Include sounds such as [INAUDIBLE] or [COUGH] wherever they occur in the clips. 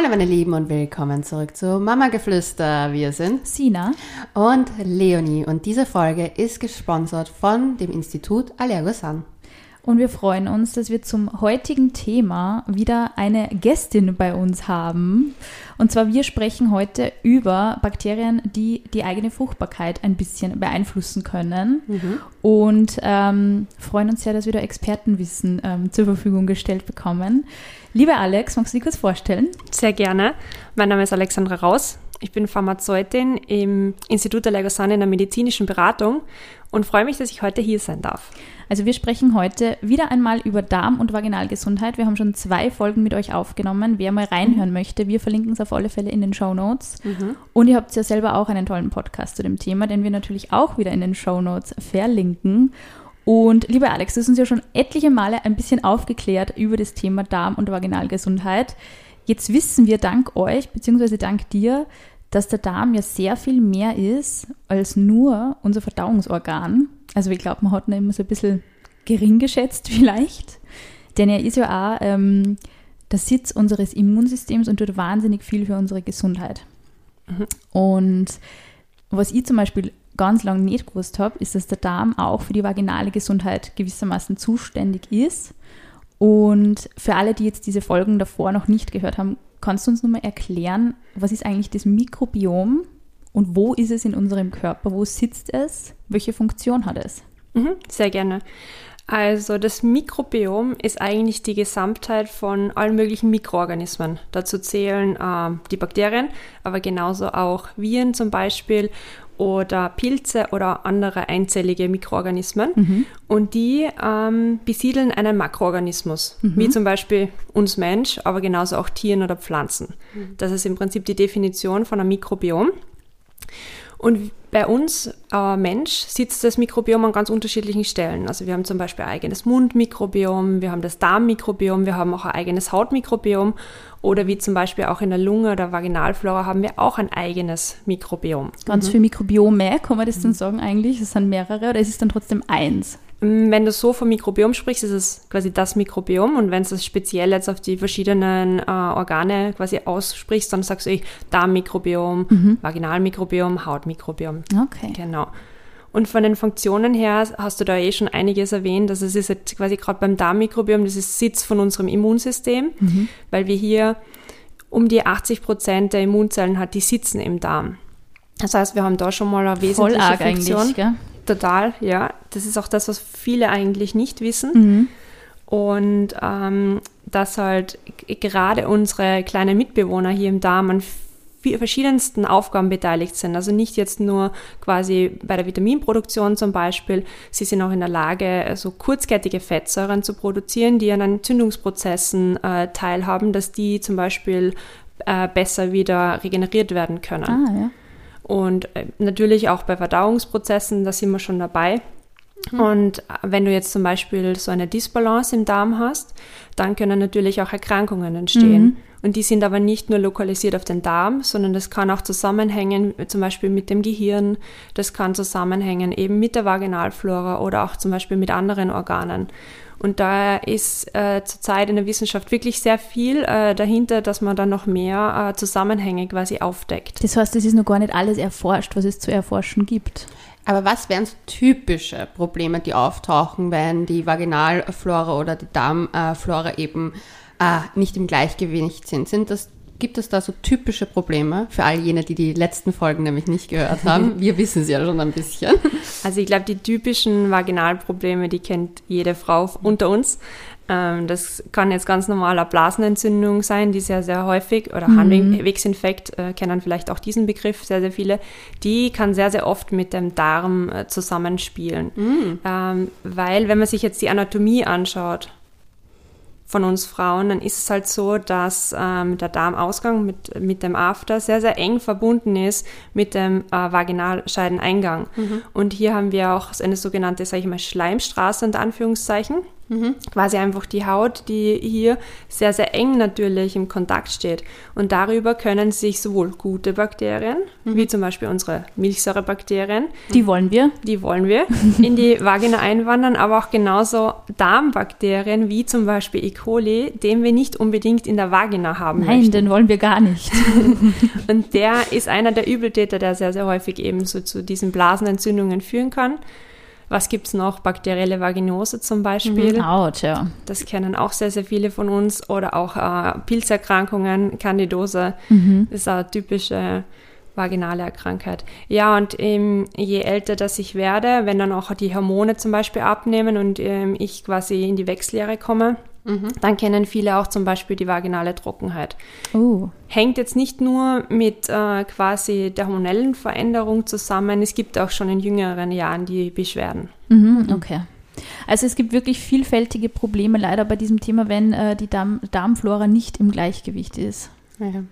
Hallo meine Lieben und willkommen zurück zu Mama Geflüster. Wir sind Sina und Leonie und diese Folge ist gesponsert von dem Institut Allergosan. Und wir freuen uns, dass wir zum heutigen Thema wieder eine Gästin bei uns haben. Und zwar wir sprechen heute über Bakterien, die die eigene Fruchtbarkeit ein bisschen beeinflussen können. Mhm. Und ähm, freuen uns sehr, dass wir da Expertenwissen ähm, zur Verfügung gestellt bekommen. Liebe Alex, magst du dich kurz vorstellen? Sehr gerne. Mein Name ist Alexandra Raus. Ich bin Pharmazeutin im Institut der Legosan in der medizinischen Beratung und freue mich, dass ich heute hier sein darf. Also wir sprechen heute wieder einmal über Darm- und Vaginalgesundheit. Wir haben schon zwei Folgen mit euch aufgenommen. Wer mal reinhören mhm. möchte, wir verlinken es auf alle Fälle in den Show Notes. Mhm. Und ihr habt ja selber auch einen tollen Podcast zu dem Thema, den wir natürlich auch wieder in den Show Notes verlinken. Und liebe Alex, du hast uns ja schon etliche Male ein bisschen aufgeklärt über das Thema Darm- und Vaginalgesundheit. Jetzt wissen wir dank euch, beziehungsweise dank dir, dass der Darm ja sehr viel mehr ist als nur unser Verdauungsorgan. Also ich glaube, man hat ihn immer so ein bisschen gering geschätzt [LAUGHS] vielleicht. Denn er ist ja auch ähm, der Sitz unseres Immunsystems und tut wahnsinnig viel für unsere Gesundheit. Mhm. Und was ich zum Beispiel ganz lange nicht gewusst habe, ist, dass der Darm auch für die vaginale Gesundheit gewissermaßen zuständig ist. Und für alle, die jetzt diese Folgen davor noch nicht gehört haben, kannst du uns nochmal erklären, was ist eigentlich das Mikrobiom und wo ist es in unserem Körper? Wo sitzt es? Welche Funktion hat es? Mhm, sehr gerne. Also das Mikrobiom ist eigentlich die Gesamtheit von allen möglichen Mikroorganismen. Dazu zählen äh, die Bakterien, aber genauso auch Viren zum Beispiel oder Pilze oder andere einzellige Mikroorganismen. Mhm. Und die ähm, besiedeln einen Makroorganismus, mhm. wie zum Beispiel uns Mensch, aber genauso auch Tieren oder Pflanzen. Mhm. Das ist im Prinzip die Definition von einem Mikrobiom. Und bei uns äh, Mensch sitzt das Mikrobiom an ganz unterschiedlichen Stellen. Also wir haben zum Beispiel ein eigenes Mundmikrobiom, wir haben das Darmmikrobiom, wir haben auch ein eigenes Hautmikrobiom oder wie zum Beispiel auch in der Lunge oder Vaginalflora haben wir auch ein eigenes Mikrobiom. Ganz mhm. viele Mikrobiome, kann man das dann sagen eigentlich? Es sind mehrere oder ist es dann trotzdem eins? Mm, wenn du so vom Mikrobiom sprichst, ist es quasi das Mikrobiom. Und wenn du es speziell jetzt auf die verschiedenen äh, Organe quasi aussprichst, dann sagst du eh Darmmikrobiom, mhm. Vaginalmikrobiom, Hautmikrobiom. Okay. Genau. Und von den Funktionen her hast du da eh schon einiges erwähnt. Also es ist jetzt quasi gerade beim Darmmikrobiom, das ist Sitz von unserem Immunsystem, mhm. weil wir hier um die 80 Prozent der Immunzellen hat, die sitzen im Darm. Das heißt, wir haben da schon mal eine wesentliche Voll arg Funktion. Eigentlich, gell? Total, ja. Das ist auch das, was viele eigentlich nicht wissen. Mhm. Und ähm, dass halt gerade unsere kleinen Mitbewohner hier im Darm an verschiedensten Aufgaben beteiligt sind. Also nicht jetzt nur quasi bei der Vitaminproduktion zum Beispiel. Sie sind auch in der Lage, so kurzkettige Fettsäuren zu produzieren, die an Entzündungsprozessen äh, teilhaben, dass die zum Beispiel äh, besser wieder regeneriert werden können. Ah, ja. Und äh, natürlich auch bei Verdauungsprozessen, da sind wir schon dabei. Mhm. Und äh, wenn du jetzt zum Beispiel so eine Disbalance im Darm hast, dann können natürlich auch Erkrankungen entstehen. Mhm. Und die sind aber nicht nur lokalisiert auf den Darm, sondern das kann auch zusammenhängen, zum Beispiel mit dem Gehirn, das kann zusammenhängen eben mit der Vaginalflora oder auch zum Beispiel mit anderen Organen. Und da ist äh, zurzeit in der Wissenschaft wirklich sehr viel äh, dahinter, dass man dann noch mehr äh, Zusammenhänge quasi aufdeckt. Das heißt, es ist noch gar nicht alles erforscht, was es zu erforschen gibt. Aber was wären so typische Probleme, die auftauchen, wenn die Vaginalflora oder die Darmflora eben äh, nicht im Gleichgewicht sind? Sind das Gibt es da so typische Probleme für all jene, die die letzten Folgen nämlich nicht gehört haben? [LAUGHS] Wir wissen sie ja schon ein bisschen. Also ich glaube, die typischen Vaginalprobleme, die kennt jede Frau unter uns. Ähm, das kann jetzt ganz normaler Blasenentzündung sein, die sehr, sehr häufig, oder mhm. Harnwegsinfekt, äh, kennen vielleicht auch diesen Begriff, sehr, sehr viele. Die kann sehr, sehr oft mit dem Darm äh, zusammenspielen. Mhm. Ähm, weil, wenn man sich jetzt die Anatomie anschaut, von uns Frauen, dann ist es halt so, dass ähm, der Darmausgang mit, mit dem After sehr, sehr eng verbunden ist mit dem äh, Vaginalscheideneingang. Mhm. Und hier haben wir auch eine sogenannte, sage ich mal, Schleimstraße unter Anführungszeichen. Quasi einfach die Haut, die hier sehr, sehr eng natürlich im Kontakt steht. Und darüber können sich sowohl gute Bakterien, wie zum Beispiel unsere Milchsäurebakterien, Die wollen wir. die wollen wir, [LAUGHS] in die Vagina einwandern, aber auch genauso Darmbakterien, wie zum Beispiel E. coli, den wir nicht unbedingt in der Vagina haben Nein, möchten. den wollen wir gar nicht. [LAUGHS] [LAUGHS] Und der ist einer der Übeltäter, der sehr, sehr häufig eben so zu diesen Blasenentzündungen führen kann. Was gibt's noch? Bakterielle Vaginose zum Beispiel. Autsch, ja. Das kennen auch sehr, sehr viele von uns. Oder auch äh, Pilzerkrankungen, Candidose. Das ist eine typische vaginale Krankheit. Ja, und ähm, je älter das ich werde, wenn dann auch die Hormone zum Beispiel abnehmen und ähm, ich quasi in die Wechseljahre komme, dann kennen viele auch zum Beispiel die vaginale Trockenheit. Oh. Hängt jetzt nicht nur mit äh, quasi der hormonellen Veränderung zusammen, es gibt auch schon in jüngeren Jahren die Beschwerden. Mhm, okay. Also es gibt wirklich vielfältige Probleme leider bei diesem Thema, wenn äh, die Darm Darmflora nicht im Gleichgewicht ist. Ja.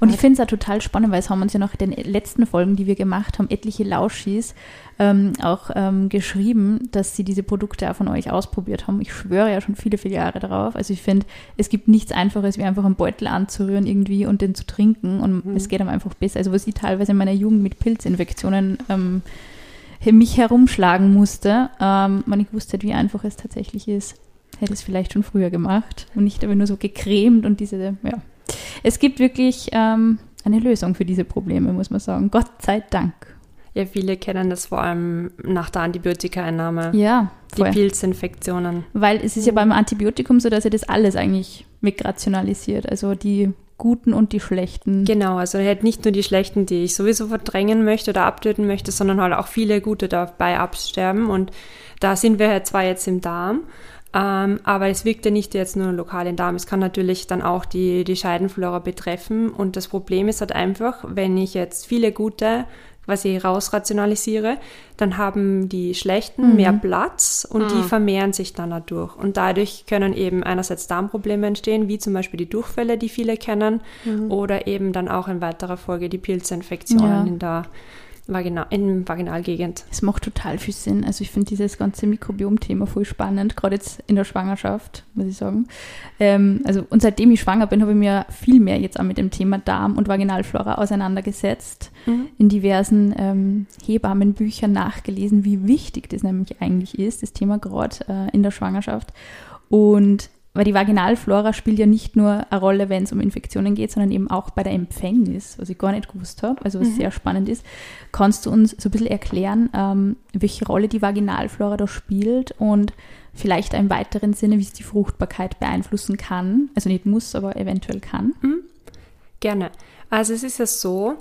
Und ich finde es auch total spannend, weil es haben uns ja noch in den letzten Folgen, die wir gemacht haben, etliche Lauschis ähm, auch ähm, geschrieben, dass sie diese Produkte auch von euch ausprobiert haben. Ich schwöre ja schon viele, viele Jahre darauf. Also ich finde, es gibt nichts Einfaches, wie einfach einen Beutel anzurühren irgendwie und den zu trinken und es geht einem einfach besser. Also was ich teilweise in meiner Jugend mit Pilzinfektionen ähm, mich herumschlagen musste, ähm, man nicht wusste, wie einfach es tatsächlich ist, hätte es vielleicht schon früher gemacht und nicht aber nur so gecremt und diese, ja. Es gibt wirklich ähm, eine Lösung für diese Probleme, muss man sagen. Gott sei Dank. Ja, viele kennen das vor allem nach der Antibiotikaeinnahme. Ja, Die voll. Pilzinfektionen. Weil es ist ja beim Antibiotikum so, dass ihr das alles eigentlich wegrationalisiert. Also die guten und die schlechten. Genau, also halt nicht nur die schlechten, die ich sowieso verdrängen möchte oder abtöten möchte, sondern halt auch viele gute dabei absterben. Und da sind wir halt zwar jetzt im Darm, ähm, aber es wirkt ja nicht jetzt nur lokal im Darm. Es kann natürlich dann auch die, die Scheidenflora betreffen. Und das Problem ist halt einfach, wenn ich jetzt viele gute quasi rausrationalisiere, dann haben die schlechten mehr Platz und die vermehren sich dann dadurch. Und dadurch können eben einerseits Darmprobleme entstehen, wie zum Beispiel die Durchfälle, die viele kennen, oder eben dann auch in weiterer Folge die Pilzinfektionen Ja. in der Vagina in Vaginalgegend. Es macht total viel Sinn. Also ich finde dieses ganze Mikrobiom-Thema voll spannend, gerade jetzt in der Schwangerschaft, muss ich sagen. Ähm, also und seitdem ich schwanger bin, habe ich mir viel mehr jetzt auch mit dem Thema Darm und Vaginalflora auseinandergesetzt, in diversen ähm, Hebammenbüchern nachgelesen, wie wichtig das nämlich eigentlich ist, das Thema gerade äh, in der Schwangerschaft. Und weil die Vaginalflora spielt ja nicht nur eine Rolle, wenn es um Infektionen geht, sondern eben auch bei der Empfängnis, was ich gar nicht gewusst habe, also was sehr spannend ist. Kannst du uns so ein bisschen erklären, ähm, welche Rolle die Vaginalflora da spielt und vielleicht im weiteren Sinne, wie es die Fruchtbarkeit beeinflussen kann? Also nicht muss, aber eventuell kann. Gerne. Also es ist ja so,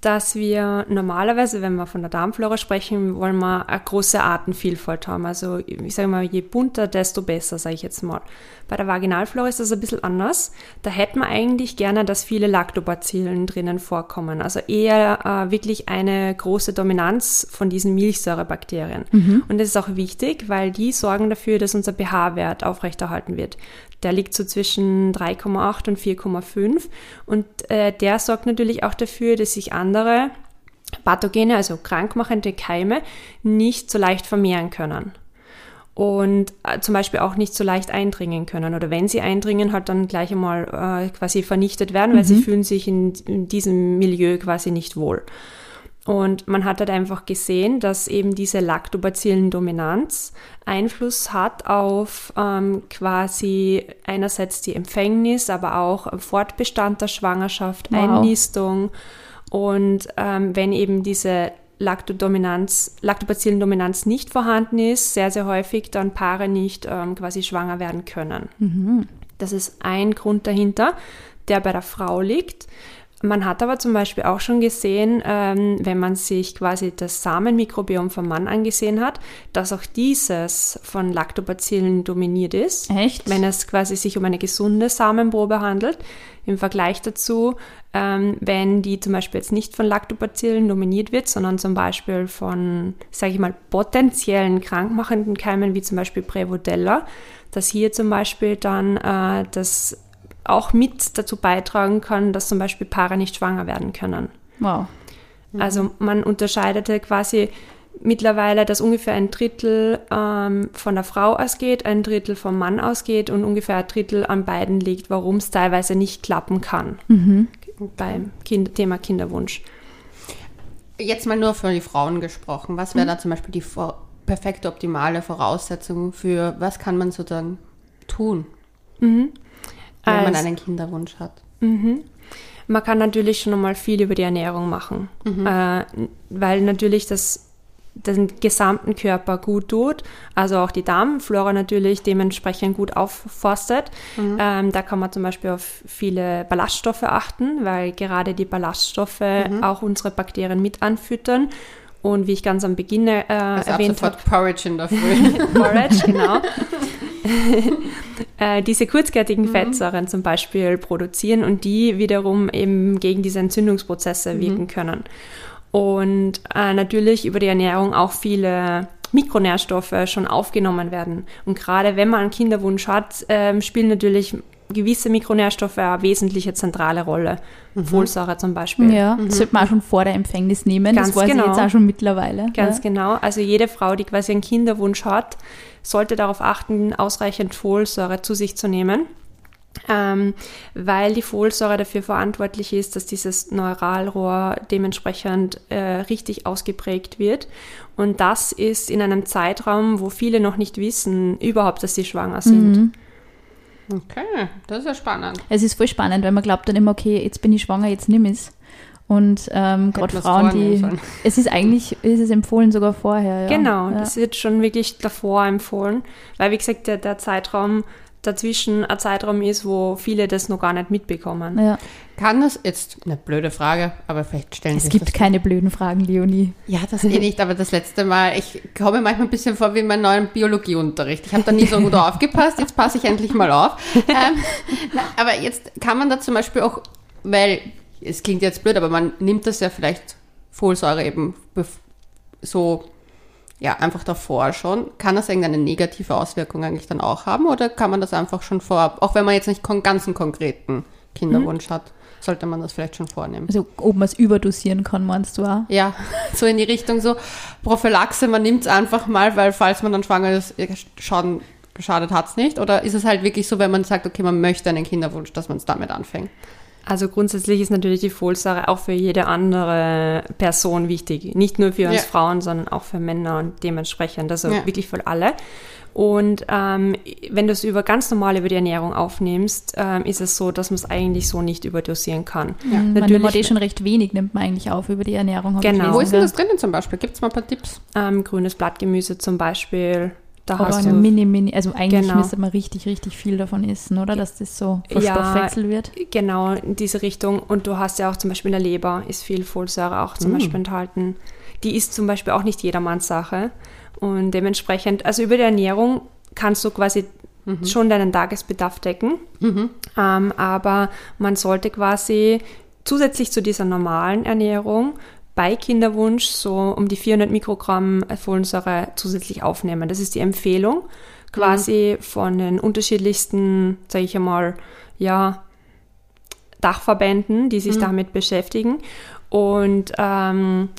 dass wir normalerweise, wenn wir von der Darmflora sprechen, wollen wir eine große Artenvielfalt haben. Also ich sage mal, je bunter, desto besser, sage ich jetzt mal. Bei der Vaginalflora ist das ein bisschen anders. Da hätten wir eigentlich gerne, dass viele Lactobacillen drinnen vorkommen. Also eher äh, wirklich eine große Dominanz von diesen Milchsäurebakterien. Und das ist auch wichtig, weil die sorgen dafür, dass unser pH-Wert aufrechterhalten wird. Der liegt so zwischen 3,8 und 4,5 und äh, der sorgt natürlich auch dafür, dass sich andere Pathogene, also krankmachende Keime, nicht so leicht vermehren können und äh, zum Beispiel auch nicht so leicht eindringen können oder wenn sie eindringen, halt dann gleich einmal äh, quasi vernichtet werden, weil sie fühlen sich in, in diesem Milieu quasi nicht wohl. Und man hat halt einfach gesehen, dass eben diese Lactobacillen-Dominanz Einfluss hat auf ähm, quasi einerseits die Empfängnis, aber auch Fortbestand der Schwangerschaft, Wow. Einnistung. Und ähm, wenn eben diese Lactodominanz, Lactobacillen-Dominanz nicht vorhanden ist, sehr, sehr häufig dann Paare nicht ähm, quasi schwanger werden können. Das ist ein Grund dahinter, der bei der Frau liegt. Man hat aber zum Beispiel auch schon gesehen, ähm, wenn man sich quasi das Samenmikrobiom vom Mann angesehen hat, dass auch dieses von Lactobacillen dominiert ist. Echt? Wenn es quasi sich um eine gesunde Samenprobe handelt. Im Vergleich dazu, ähm, wenn die zum Beispiel jetzt nicht von Lactobacillen dominiert wird, sondern zum Beispiel von, sage ich mal, potenziellen krankmachenden Keimen, wie zum Beispiel Prevodella, dass hier zum Beispiel dann äh, das auch mit dazu beitragen kann, dass zum Beispiel Paare nicht schwanger werden können. Wow. Also man unterscheidete quasi mittlerweile, dass ungefähr ein Drittel ähm, von der Frau ausgeht, ein Drittel vom Mann ausgeht und ungefähr ein Drittel an beiden liegt, warum es teilweise nicht klappen kann Mhm. beim kind Thema Kinderwunsch. Jetzt mal nur für die Frauen gesprochen. Was Mhm. wäre da zum Beispiel die vor- perfekte, optimale Voraussetzung für, was kann man sozusagen tun, wenn man Also- einen Kinderwunsch hat? Man kann natürlich schon einmal viel über die Ernährung machen, äh, weil natürlich das den gesamten Körper gut tut, also auch die Darmflora natürlich dementsprechend gut aufforstet. Ähm, da kann man zum Beispiel auf viele Ballaststoffe achten, weil gerade die Ballaststoffe auch unsere Bakterien mit anfüttern. Und wie ich ganz am Beginn äh, Also erwähnt habe, Porridge in der Früh. [LAUGHS] Porridge, genau. [LAUGHS] [LAUGHS] äh, diese kurzkettigen Fettsäuren zum Beispiel produzieren und die wiederum eben gegen diese Entzündungsprozesse wirken können. Und äh, natürlich über die Ernährung auch viele Mikronährstoffe schon aufgenommen werden. Und gerade wenn man einen Kinderwunsch hat, ähm, spielen natürlich gewisse Mikronährstoffe eine wesentliche zentrale Rolle. Folsäure zum Beispiel. Ja, das sollte man auch schon vor der Empfängnis nehmen. Ganz das weiß genau. ich jetzt auch schon mittlerweile. Ganz ja. genau. Also jede Frau, die quasi einen Kinderwunsch hat, sollte darauf achten, ausreichend Folsäure zu sich zu nehmen. Ähm, weil die Folsäure dafür verantwortlich ist, dass dieses Neuralrohr dementsprechend äh, richtig ausgeprägt wird. Und das ist in einem Zeitraum, wo viele noch nicht wissen, überhaupt, dass sie schwanger sind. Mhm. Okay, das ist ja spannend. Es ist voll spannend, weil man glaubt dann immer, okay, jetzt bin ich schwanger, jetzt nimm es. Und ähm, gerade Frauen, die. [LAUGHS] Es ist eigentlich, ist es empfohlen sogar vorher. Ja. Genau, Ja. das wird schon wirklich davor empfohlen, weil wie gesagt, der, der Zeitraum dazwischen ein Zeitraum ist, wo viele das noch gar nicht mitbekommen. Ja. Kann das jetzt, eine blöde Frage, aber vielleicht stellen Es sich gibt das keine blöden Fragen, Leonie. Ja, das eh nicht, aber das letzte Mal, ich komme manchmal ein bisschen vor wie in meinem neuen Biologieunterricht. Ich habe da nie so gut [LAUGHS] aufgepasst, jetzt passe ich endlich mal auf. [LAUGHS] Ähm, na, aber jetzt kann man da zum Beispiel auch, weil es klingt jetzt blöd, aber man nimmt das ja vielleicht Folsäure eben so, ja, einfach davor schon. Kann das irgendeine negative Auswirkung eigentlich dann auch haben oder kann man das einfach schon vorab, auch wenn man jetzt nicht kon ganz einen konkreten Kinderwunsch hat, sollte man das vielleicht schon vornehmen? Also, ob man es überdosieren kann, meinst du auch? Ja, [LAUGHS] so in die Richtung so Prophylaxe, man nimmt es einfach mal, weil falls man dann schwanger ist, schaden, geschadet hat es nicht. Oder ist es halt wirklich so, wenn man sagt, okay, man möchte einen Kinderwunsch, dass man es damit anfängt? Also grundsätzlich ist natürlich die Folsäure auch für jede andere Person wichtig. Nicht nur für uns Ja. Frauen, sondern auch für Männer und dementsprechend, also Ja. wirklich für alle. Und ähm, wenn du es über ganz normal über die Ernährung aufnimmst, ähm, ist es so, dass man es eigentlich so nicht überdosieren kann. Ja. Man Natürlich- nimmt eh schon recht wenig, nimmt man eigentlich auf über die Ernährung. Genau. Wo ist denn das drinnen zum Beispiel? Gibt es mal ein paar Tipps? Ähm, grünes Blattgemüse zum Beispiel, da Aber hast du mini, mini, also eigentlich Genau. müsste man richtig, richtig viel davon essen, oder? Dass das so Ja. verstoffwechselt wird. genau in diese Richtung. Und du hast ja auch zum Beispiel in der Leber ist viel Folsäure auch zum Mm. Beispiel enthalten. Die ist zum Beispiel auch nicht jedermanns Sache. Und dementsprechend, also über die Ernährung kannst du quasi schon deinen Tagesbedarf decken. Ähm, aber man sollte quasi zusätzlich zu dieser normalen Ernährung bei Kinderwunsch so um die 400 Mikrogramm Folsäure zusätzlich aufnehmen. Das ist die Empfehlung quasi von den unterschiedlichsten, sage ich einmal, ja, Dachverbänden, die sich damit beschäftigen. Und ähm,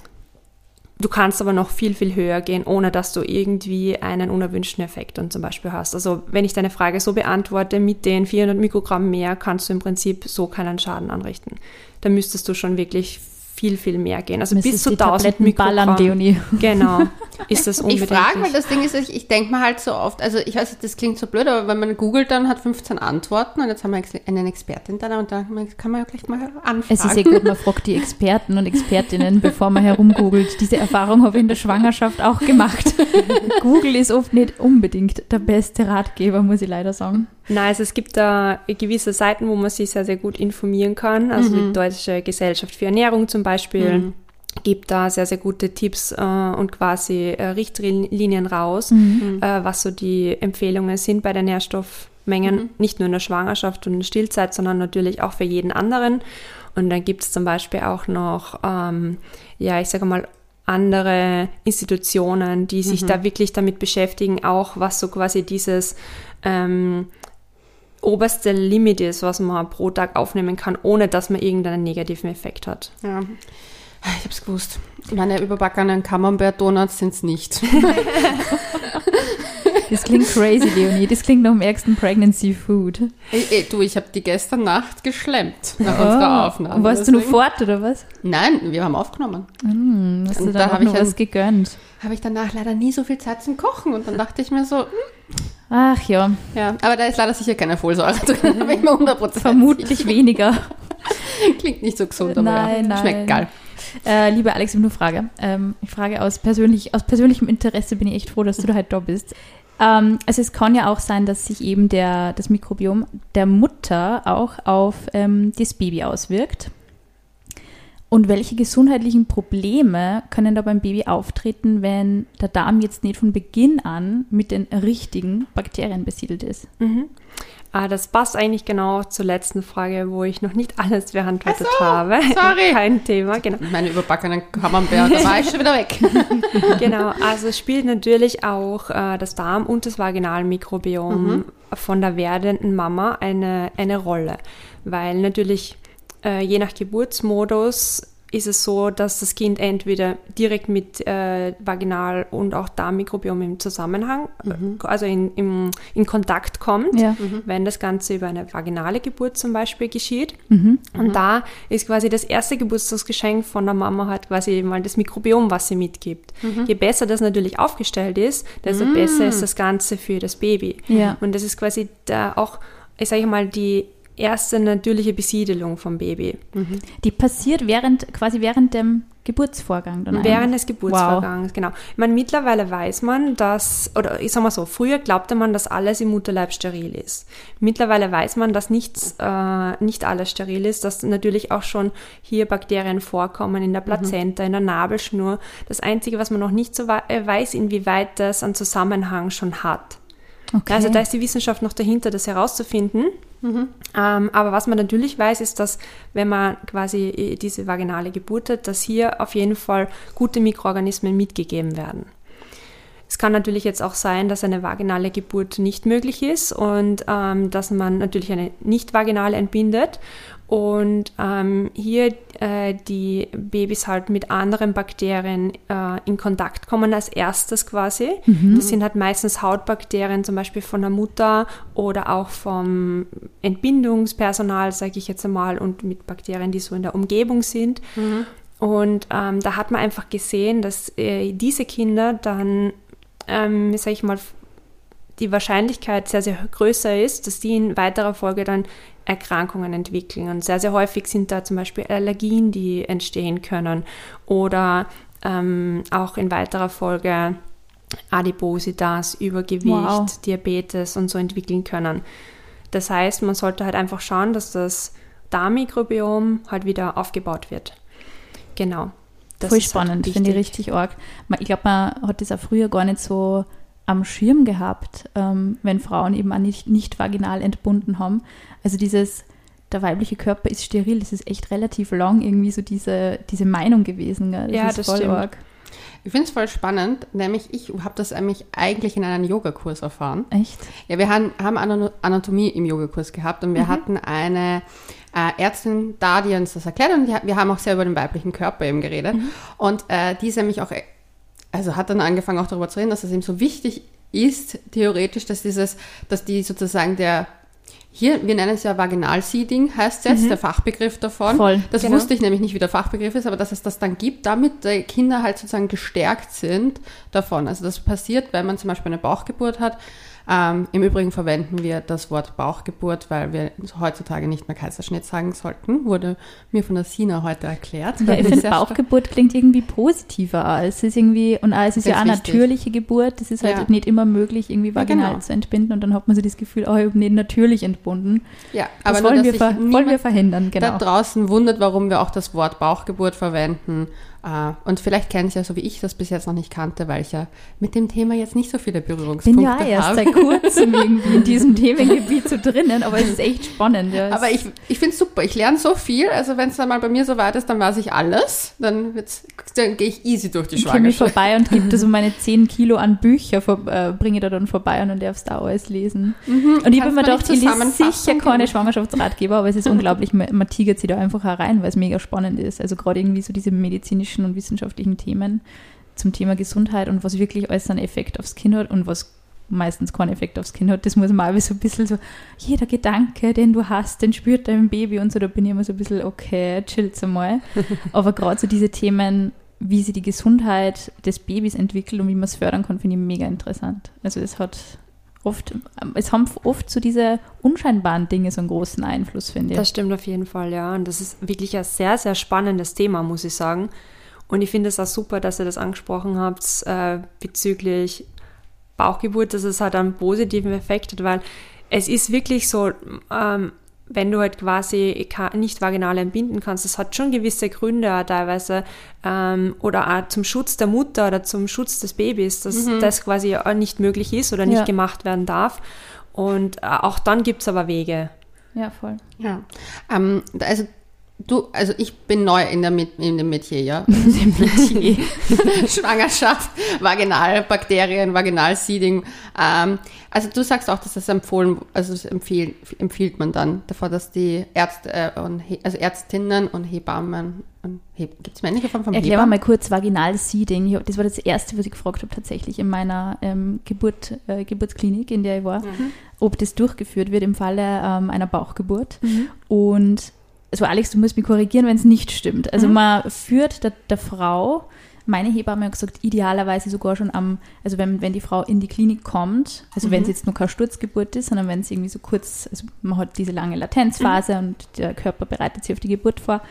du kannst aber noch viel, viel höher gehen, ohne dass du irgendwie einen unerwünschten Effekt dann zum Beispiel hast. Also wenn ich deine Frage so beantworte, mit den 400 Mikrogramm mehr kannst du im Prinzip so keinen Schaden anrichten. Da müsstest du schon wirklich viel, viel mehr gehen. Also bis zu die 1000 Tabletten ballern, Mikrogramm. Leonie. Genau, [LAUGHS] ist das Ich unbedingt. frage, weil das Ding ist, ich, ich denke mir halt so oft, also ich weiß nicht, das klingt so blöd, aber wenn man googelt, dann hat 15 Antworten und jetzt haben wir einen Expertin da und da kann man ja gleich mal anfragen. Es ist eh gut, man [LAUGHS] fragt die Experten und Expertinnen, bevor man herumgoogelt. Diese Erfahrung habe ich in der Schwangerschaft auch gemacht. [LAUGHS] Google ist oft nicht unbedingt der beste Ratgeber, muss ich leider sagen. Nein, also es gibt da gewisse Seiten, wo man sich sehr, sehr gut informieren kann. Also die Deutsche Gesellschaft für Ernährung zum Beispiel gibt da sehr, sehr gute Tipps äh, und quasi äh, Richtlinien raus, äh, was so die Empfehlungen sind bei den Nährstoffmengen, nicht nur in der Schwangerschaft und in der Stillzeit, sondern natürlich auch für jeden anderen. Und dann gibt es zum Beispiel auch noch, ähm, ja, ich sage mal, andere Institutionen, die sich da wirklich damit beschäftigen, auch was so quasi dieses ähm, oberste Limit ist, was man pro Tag aufnehmen kann, ohne dass man irgendeinen negativen Effekt hat. Ja. Ich hab's gewusst. Meine überbackenen Camembert-Donuts sind's nicht. [LAUGHS] Das klingt crazy, Leonie. Das klingt nach dem ärgsten Pregnancy Food. Ey, ey, du, ich habe die gestern Nacht geschlemmt nach unserer Aufnahme. Und warst du noch Deswegen- fort, oder was? Nein, wir haben aufgenommen. Hm, hast du Und da da auch hab ich was gegönnt? Habe ich danach leider nie so viel Zeit zum Kochen und dann dachte ich mir so, hm, Ach ja, ja, aber da ist leider sicher keine Folsäure drin, bin ich mir 100% vermutlich weniger. [LAUGHS] Klingt nicht so gesund, aber Nein, ja, nein. schmeckt geil. Äh, liebe Alex, ich habe nur eine Frage. Ähm, ich frage aus, persönlich, aus persönlichem Interesse bin ich echt froh, dass du da halt da bist. Ähm, also es kann ja auch sein, dass sich eben der, das Mikrobiom der Mutter auch auf ähm, das Baby auswirkt. Und welche gesundheitlichen Probleme können da beim Baby auftreten, wenn der Darm jetzt nicht von Beginn an mit den richtigen Bakterien besiedelt ist? Mhm. Ah, das passt eigentlich genau zur letzten Frage, wo ich noch nicht alles beantwortet habe. [LAUGHS] sorry. Kein Thema, genau. Meine überbackenen Camembert, da war ich schon wieder weg. [LAUGHS] [LAUGHS] genau, also spielt natürlich auch äh, das Darm- und das Vaginalmikrobiom von der werdenden Mama eine, eine Rolle, weil natürlich äh, je nach Geburtsmodus ist es so, dass das Kind entweder direkt mit äh, Vaginal- und auch Darmmikrobiom im Zusammenhang, äh, also in, im, in Kontakt kommt, Ja. wenn das Ganze über eine vaginale Geburt zum Beispiel geschieht. Mhm. Und da ist quasi das erste Geburtstagsgeschenk von der Mama halt quasi mal das Mikrobiom, was sie mitgibt. Je besser das natürlich aufgestellt ist, desto besser ist das Ganze für das Baby. Ja. Und das ist quasi da auch, ich sage mal, die erste natürliche Besiedelung vom Baby. Die passiert während, quasi während dem Geburtsvorgang dann Während eigentlich. des Geburtsvorgangs, genau. Ich meine, mittlerweile weiß man, dass, oder ich sag mal so, früher glaubte man, dass alles im Mutterleib steril ist. Mittlerweile weiß man, dass nichts, äh, nicht alles steril ist, dass natürlich auch schon hier Bakterien vorkommen in der Plazenta, in der Nabelschnur. Das Einzige, was man noch nicht so äh, weiß, inwieweit das einen Zusammenhang schon hat. Okay. Also da ist die Wissenschaft noch dahinter, das herauszufinden. Ähm, aber was man natürlich weiß, ist, dass wenn man quasi äh, diese vaginale Geburt hat, dass hier auf jeden Fall gute Mikroorganismen mitgegeben werden. Es kann natürlich jetzt auch sein, dass eine vaginale Geburt nicht möglich ist und ähm, dass man natürlich eine nicht vaginale entbindet und ähm, hier äh, die Babys halt mit anderen Bakterien äh, in Kontakt kommen als erstes quasi. Das sind halt meistens Hautbakterien, zum Beispiel von der Mutter oder auch vom Entbindungspersonal, sage ich jetzt einmal, und mit Bakterien, die so in der Umgebung sind. Und ähm, da hat man einfach gesehen, dass äh, diese Kinder dann, ähm, sag ich mal, die Wahrscheinlichkeit sehr, sehr größer ist, dass die in weiterer Folge dann Erkrankungen entwickeln. Und sehr, sehr häufig sind da zum Beispiel Allergien, die entstehen können oder ähm, auch in weiterer Folge Adipositas, Übergewicht, Wow. Diabetes und so entwickeln können. Das heißt, man sollte halt einfach schauen, dass das Darmmikrobiom halt wieder aufgebaut wird. Genau. Das Voll ist halt spannend, finde ich richtig arg. Ich glaube, man hat das auch früher gar nicht so am Schirm gehabt, ähm, wenn Frauen eben auch nicht, nicht vaginal entbunden haben. Also dieses, der weibliche Körper ist steril, das ist echt relativ lang irgendwie so diese, diese Meinung gewesen. Gell? Das Ja, ist das voll stimmt. arg. Ich finde es voll spannend, nämlich ich habe das nämlich eigentlich in einem Yogakurs erfahren. Echt? Ja, wir haben, haben Ana- Anatomie im Yogakurs gehabt und wir hatten eine äh, Ärztin da, die uns das erklärt und wir haben auch sehr über den weiblichen Körper eben geredet. Und äh, die ist nämlich auch, äh, also hat dann angefangen auch darüber zu reden, dass es eben so wichtig ist, theoretisch, dass dieses, dass die sozusagen der hier, wir nennen es ja Vaginalseeding, heißt es jetzt, der Fachbegriff davon. Voll, Das genau. wusste ich nämlich nicht, wie der Fachbegriff ist, aber dass es das dann gibt, damit die Kinder halt sozusagen gestärkt sind davon. Also das passiert, wenn man zum Beispiel eine Bauchgeburt hat. Ähm, Im Übrigen verwenden wir das Wort Bauchgeburt, weil wir heutzutage nicht mehr Kaiserschnitt sagen sollten. Wurde mir von der Sina heute erklärt. Ja, ich finde, Bauchgeburt klingt irgendwie positiver. auch. Es ist irgendwie, und auch, es ist ja auch natürliche Geburt. Es ist halt Ja. nicht immer möglich, irgendwie vaginal genau. zu entbinden. Und dann hat man so das Gefühl, oh, ich habe nicht natürlich entbunden. Ja, Das aber nur, wollen, wir ver sich wollen wir verhindern, genau. da draußen wundert, warum wir auch das Wort Bauchgeburt verwenden. Äh, Und vielleicht kennen Sie ja so wie ich das bis jetzt noch nicht kannte, weil ich ja mit dem Thema jetzt nicht so viele Ich bin Berührungspunkte ja erst habe. seit kurzem irgendwie [LAUGHS] in diesem Themengebiet so drinnen, aber es ist echt spannend. Ja. Aber ich, ich finde es super. Ich lerne so viel. Also wenn es dann mal bei mir so weit ist, dann weiß ich alles. Dann dann gehe ich easy durch die Ich komme Schwangerschaft. vorbei und gebe [LAUGHS] da so meine 10 Kilo an Bücher, vor, äh, bringe da dann vorbei und dann darfst du auch alles lesen. und ich habe Kannst mir gedacht, die ich lese sicher keine? Schwangerschaftsratgeber, aber es ist [LAUGHS] unglaublich, man, tigert sich da einfach herein, weil es mega spannend ist. Also gerade irgendwie so diese medizinischen und wissenschaftlichen Themen zum Thema Gesundheit und was wirklich alles einen Effekt aufs Kind hat und was meistens keinen Effekt aufs Kind hat, das muss man auch so ein bisschen so, jeder Gedanke, den du hast, den spürt dein Baby und so, da bin ich immer so ein bisschen, okay, chillt's einmal. [LAUGHS] Aber gerade so diese Themen, wie sich die Gesundheit des Babys entwickelt und wie man es fördern kann, finde ich mega interessant. Also es hat oft, es haben oft so diese unscheinbaren Dinge so einen großen Einfluss, finde ich. Das stimmt auf jeden Fall, ja. Und das ist wirklich ein sehr, sehr spannendes Thema, muss ich sagen. Und ich finde es auch super, dass ihr das angesprochen habt äh, bezüglich Bauchgeburt, dass es halt einen positiven Effekt hat, weil es ist wirklich so, ähm, wenn du halt quasi nicht vaginal entbinden kannst, das hat schon gewisse Gründe auch teilweise ähm, oder auch zum Schutz der Mutter oder zum Schutz des Babys, dass das quasi auch nicht möglich ist oder nicht Ja. gemacht werden darf. Und äh, auch dann gibt es aber Wege. ja, voll. Ja. Ähm, also du, also ich bin neu in, der, in dem Metier, ja. [LAUGHS] Metier. [LAUGHS] Schwangerschaft, Vaginalbakterien, Vaginalseeding. Ähm, also du sagst auch, dass das empfohlen, also das empfiehlt, empfiehlt man dann davor, dass die Ärzte äh, und He also Ärztinnen und Hebammen und Heb gibt es männliche Form von Erklär Hebammen? mal kurz Vaginalseeding. Das war das Erste, was ich gefragt habe tatsächlich in meiner ähm, Geburt, äh, Geburtsklinik, in der ich war, ob das durchgeführt wird im Falle ähm, einer Bauchgeburt. Und also Alex, du musst mich korrigieren, wenn es nicht stimmt. Also man führt der, der Frau, meine Hebamme hat gesagt, idealerweise sogar schon am, also wenn, wenn die Frau in die Klinik kommt, also wenn es jetzt nur keine Sturzgeburt ist, sondern wenn es irgendwie so kurz, also man hat diese lange Latenzphase und der Körper bereitet sich auf die Geburt vor,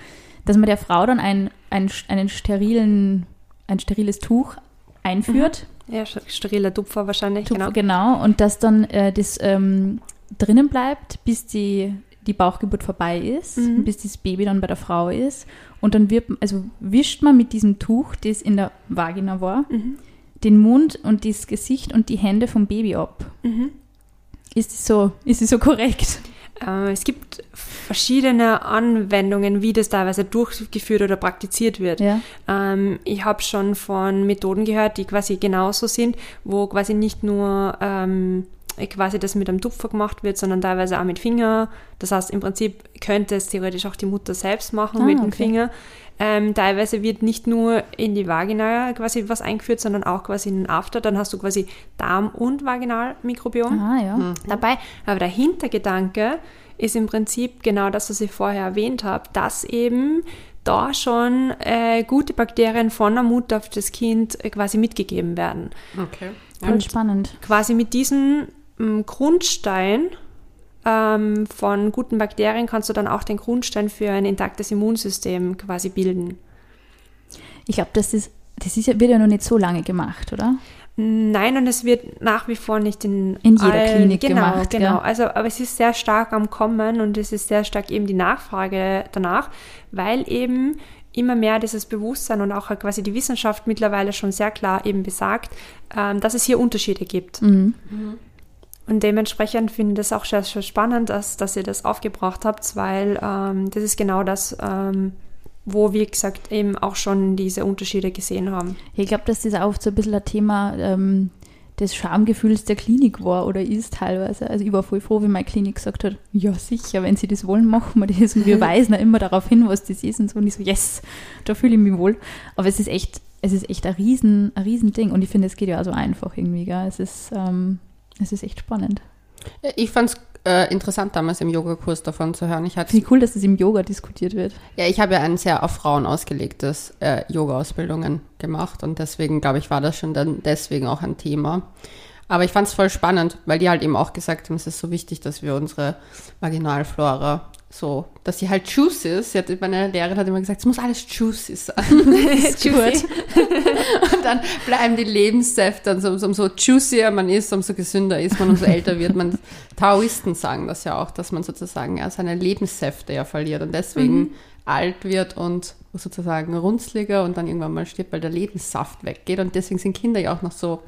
dass man der Frau dann ein, ein, einen sterilen, ein steriles Tuch einführt. Ja, st- steriler Tupfer wahrscheinlich, Tupfer, genau. genau. Und dass dann äh, das ähm, drinnen bleibt, bis die, die Bauchgeburt vorbei ist, Mhm. bis das Baby dann bei der Frau ist. Und dann wird, also wischt man mit diesem Tuch, das in der Vagina war, Mhm. den Mund und das Gesicht und die Hände vom Baby ab. Mhm. Ist es so, ist es so korrekt? Äh, es gibt verschiedene Anwendungen, wie das teilweise durchgeführt oder praktiziert wird. Ja. Ähm, ich habe schon von Methoden gehört, die quasi genauso sind, wo quasi nicht nur ähm, quasi das mit einem Tupfer gemacht wird, sondern teilweise auch mit Finger. Das heißt, im Prinzip könnte es theoretisch auch die Mutter selbst machen Ah, mit dem okay. Finger. Ähm, teilweise wird nicht nur in die Vagina quasi was eingeführt, sondern auch quasi in den After. Dann hast du quasi Darm- und Vaginalmikrobiom Ah, ja. dabei. Aber der Hintergedanke ist im Prinzip genau das, was ich vorher erwähnt habe, dass eben da schon äh, gute Bakterien von der Mutter auf das Kind äh, quasi mitgegeben werden. Okay. Voll spannend. Quasi mit diesem ähm, Grundstein ähm, von guten Bakterien kannst du dann auch den Grundstein für ein intaktes Immunsystem quasi bilden. Ich glaube, das ist, das ist wird ja noch nicht so lange gemacht, oder? Nein, und es wird nach wie vor nicht in, In jeder Klinik genau, gemacht, Genau, ja. also aber es ist sehr stark am Kommen und es ist sehr stark eben die Nachfrage danach, weil eben immer mehr dieses Bewusstsein und auch quasi die Wissenschaft mittlerweile schon sehr klar eben besagt, ähm, dass es hier Unterschiede gibt. Mhm. Und dementsprechend finde ich das auch sehr, sehr spannend, dass, dass ihr das aufgebracht habt, weil ähm, das ist genau das, ähm, wo, wie gesagt, eben auch schon diese Unterschiede gesehen haben. Ich glaube, dass das auch so ein bisschen ein Thema ähm, des Schamgefühls der Klinik war oder ist teilweise. Also ich war voll froh, wie meine Klinik gesagt hat, ja sicher, wenn sie das wollen, machen wir das. Und wir [LAUGHS] weisen auch immer darauf hin, was das ist und so. Und ich so, yes, da fühle ich mich wohl. Aber es ist echt, es ist echt ein riesen, ein riesen Ding. Und ich finde, es geht ja auch so einfach irgendwie, gell? Es ist, ähm, es ist echt spannend. Ich fand es äh, interessant, damals im Yogakurs davon zu hören. Ich Finde ich cool, dass das im Yoga diskutiert wird. Ja, ich habe ja ein sehr auf Frauen ausgelegtes äh, Yoga-Ausbildungen gemacht und deswegen, glaube ich, war das schon dann deswegen auch ein Thema. Aber ich fand es voll spannend, weil die halt eben auch gesagt haben, es ist so wichtig, dass wir unsere Vaginalflora so, dass sie halt juicy ist. Sie hat, meine Lehrerin hat immer gesagt, es muss alles juicy sein. [LAUGHS] Juicy. Und dann bleiben die Lebenssäfte, und so, so, umso juicier man ist, umso gesünder ist man, umso älter wird man. Taoisten sagen das ja auch, dass man sozusagen ja, seine Lebenssäfte ja verliert und deswegen alt wird und sozusagen runzliger und dann irgendwann mal stirbt, weil der Lebenssaft weggeht. Und deswegen sind Kinder ja auch noch so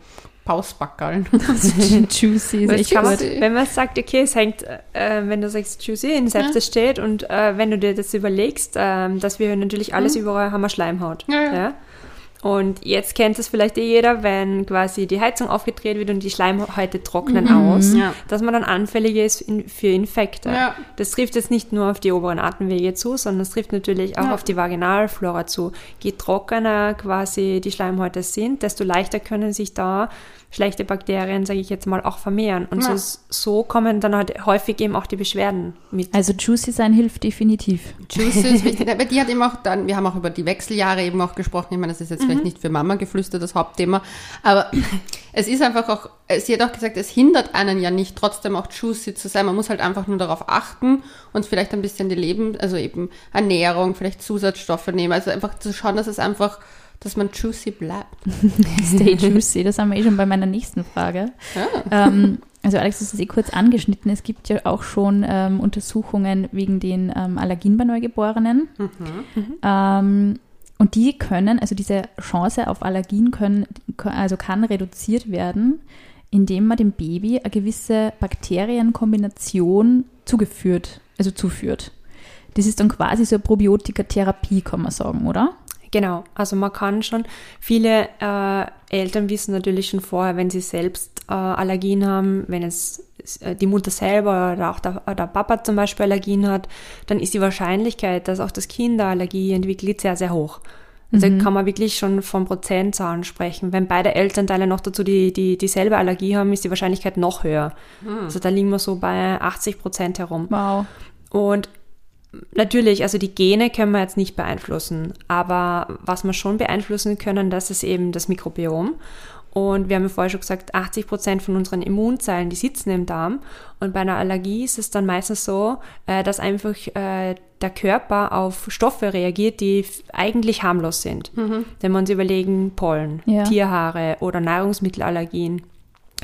Pausbackerln. [LAUGHS] Juicy echt kann wenn man sagt, okay, es hängt, äh, wenn du sagst Juicy, in selbst Ja. steht und äh, wenn du dir das überlegst, ähm, dass wir natürlich alles überall haben wir Schleimhaut. Ja, ja. Und jetzt kennt es vielleicht eh jeder, wenn quasi die Heizung aufgedreht wird und die Schleimhäute trocknen Mhm. aus, Ja. dass man dann anfällig ist für Infekte. Ja. Das trifft jetzt nicht nur auf die oberen Atemwege zu, sondern es trifft natürlich auch Ja. auf die Vaginalflora zu. Je trockener quasi die Schleimhäute sind, desto leichter können sich da schlechte Bakterien, sage ich jetzt mal, auch vermehren. Und Ja. so, so kommen dann halt häufig eben auch die Beschwerden mit. Also juicy sein hilft definitiv. Juice ist wichtig. [LAUGHS] Aber die hat eben auch dann, wir haben auch über die Wechseljahre eben auch gesprochen. Ich meine, das ist jetzt vielleicht nicht für Mama geflüstert das Hauptthema, aber [CLEARS THROAT] es ist einfach auch, sie hat auch gesagt, es hindert einen ja nicht, trotzdem auch juicy zu sein. Man muss halt einfach nur darauf achten und vielleicht ein bisschen die Leben, also eben Ernährung, vielleicht Zusatzstoffe nehmen. Also einfach zu schauen, dass es einfach, dass man juicy bleibt. [LAUGHS] Stay juicy, das haben wir eh schon bei meiner nächsten Frage. Ähm, also Alex, du hast es eh kurz angeschnitten. Es gibt ja auch schon ähm, Untersuchungen wegen den ähm, Allergien bei Neugeborenen. Ähm, und die können, also diese Chance auf Allergien können, also kann reduziert werden, indem man dem Baby eine gewisse Bakterienkombination zugeführt, also zuführt. Das ist dann quasi so eine Probiotikatherapie, kann man sagen, oder? Genau, also man kann schon, viele äh, Eltern wissen natürlich schon vorher, wenn sie selbst äh, Allergien haben, wenn es die Mutter selber oder auch der, der Papa zum Beispiel Allergien hat, dann ist die Wahrscheinlichkeit, dass auch das Kind eine Allergie entwickelt, sehr, sehr hoch. Also kann man wirklich schon von Prozentzahlen sprechen. Wenn beide Elternteile noch dazu die, die, dieselbe Allergie haben, ist die Wahrscheinlichkeit noch höher. Also da liegen wir so bei 80 Prozent herum. Wow. Und natürlich, also die Gene können wir jetzt nicht beeinflussen, aber was wir schon beeinflussen können, das ist eben das Mikrobiom. Und wir haben ja vorher schon gesagt, 80 Prozent von unseren Immunzellen, die sitzen im Darm. Und bei einer Allergie ist es dann meistens so, äh, dass einfach äh, der Körper auf Stoffe reagiert, die eigentlich harmlos sind. Wenn wir uns überlegen, Pollen, Ja. Tierhaare oder Nahrungsmittelallergien,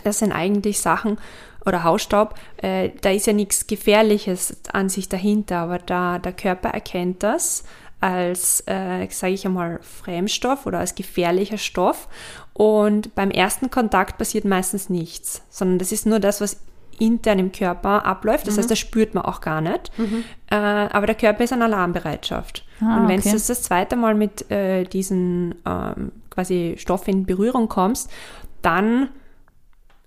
das sind eigentlich Sachen, oder Hausstaub, äh, da ist ja nichts Gefährliches an sich dahinter, aber da der Körper erkennt das als, äh, sage ich einmal, Fremdstoff oder als gefährlicher Stoff. Und beim ersten Kontakt passiert meistens nichts, sondern das ist nur das, was intern im Körper abläuft. Das heißt, das spürt man auch gar nicht. Äh, aber der Körper ist in Alarmbereitschaft. Ah, und wenn okay. du das zweite Mal mit äh, diesen ähm, quasi Stoff in Berührung kommst, dann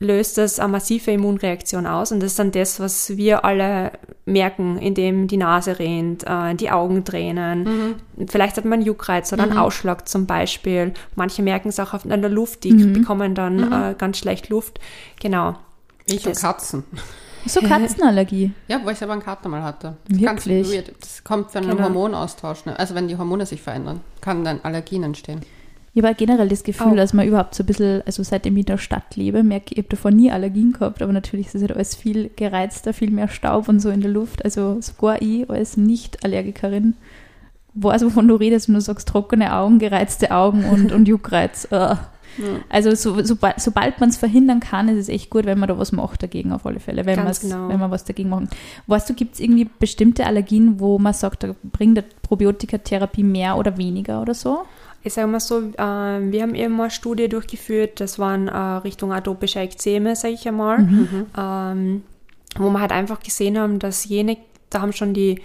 löst das eine massive Immunreaktion aus und das ist dann das, was wir alle merken, indem die Nase rennt, äh, die Augen tränen. Vielleicht hat man einen Juckreiz oder einen Ausschlag zum Beispiel. Manche merken es auch auf- an der Luft, die bekommen dann äh, ganz schlecht Luft. Genau. Ich und Das- Katzen. So Katzenallergie. [LAUGHS] Ja, wo ich selber einen Kater mal hatte. Das Wirklich? weird. Das kommt von einem Genau. Hormonaustausch. Ne? Also wenn die Hormone sich verändern, kann dann Allergien entstehen. Ich habe generell das Gefühl, Auch. dass man überhaupt so ein bisschen, also seitdem ich in der Stadt lebe, merke ich, ich habe davor nie Allergien gehabt, aber natürlich ist es halt alles viel gereizter, viel mehr Staub und so in der Luft. Also sogar ich als Nicht-Allergikerin weiß, wovon du redest, wenn du sagst trockene Augen, gereizte Augen und, [LAUGHS] und Juckreiz. Ugh. Also so, sobald, sobald man es verhindern kann, ist es echt gut, wenn man da was macht dagegen auf alle Fälle, wenn, genau. wenn man was dagegen machen. Weißt du, gibt es irgendwie bestimmte Allergien, wo man sagt, da bringt die Probiotikatherapie mehr oder weniger oder so? Ich sage mal so, ähm, wir haben eben mal eine Studie durchgeführt, das waren äh, Richtung atopische Ekzeme, sage ich einmal, ähm, wo wir halt einfach gesehen haben, dass jene, da haben schon die,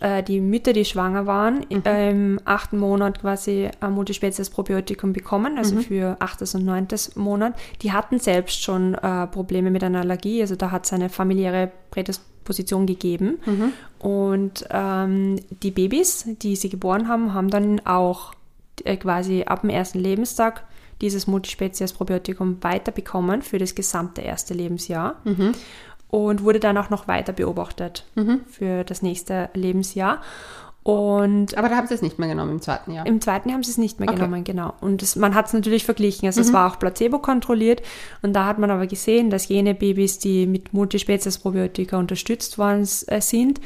äh, die Mütter, die schwanger waren, im achten Monat quasi ein Multispezies-Probiotikum bekommen, also für achtes und neuntes Monat. Die hatten selbst schon äh, Probleme mit einer Allergie, also da hat es eine familiäre Prädisposition gegeben. Und ähm, die Babys, die sie geboren haben, haben dann auch äh, quasi ab dem ersten Lebenstag dieses Multispezies-Probiotikum weiterbekommen für das gesamte erste Lebensjahr und wurde dann auch noch weiter beobachtet für das nächste Lebensjahr. Und Aber da haben sie es nicht mehr genommen im zweiten Jahr. im zweiten haben sie es nicht mehr Okay. genommen, genau. Und es, man hat es natürlich verglichen. Also es war auch Placebo kontrolliert. Und da hat man aber gesehen, dass jene Babys, die mit Multispezies-Probiotika unterstützt worden äh, sind,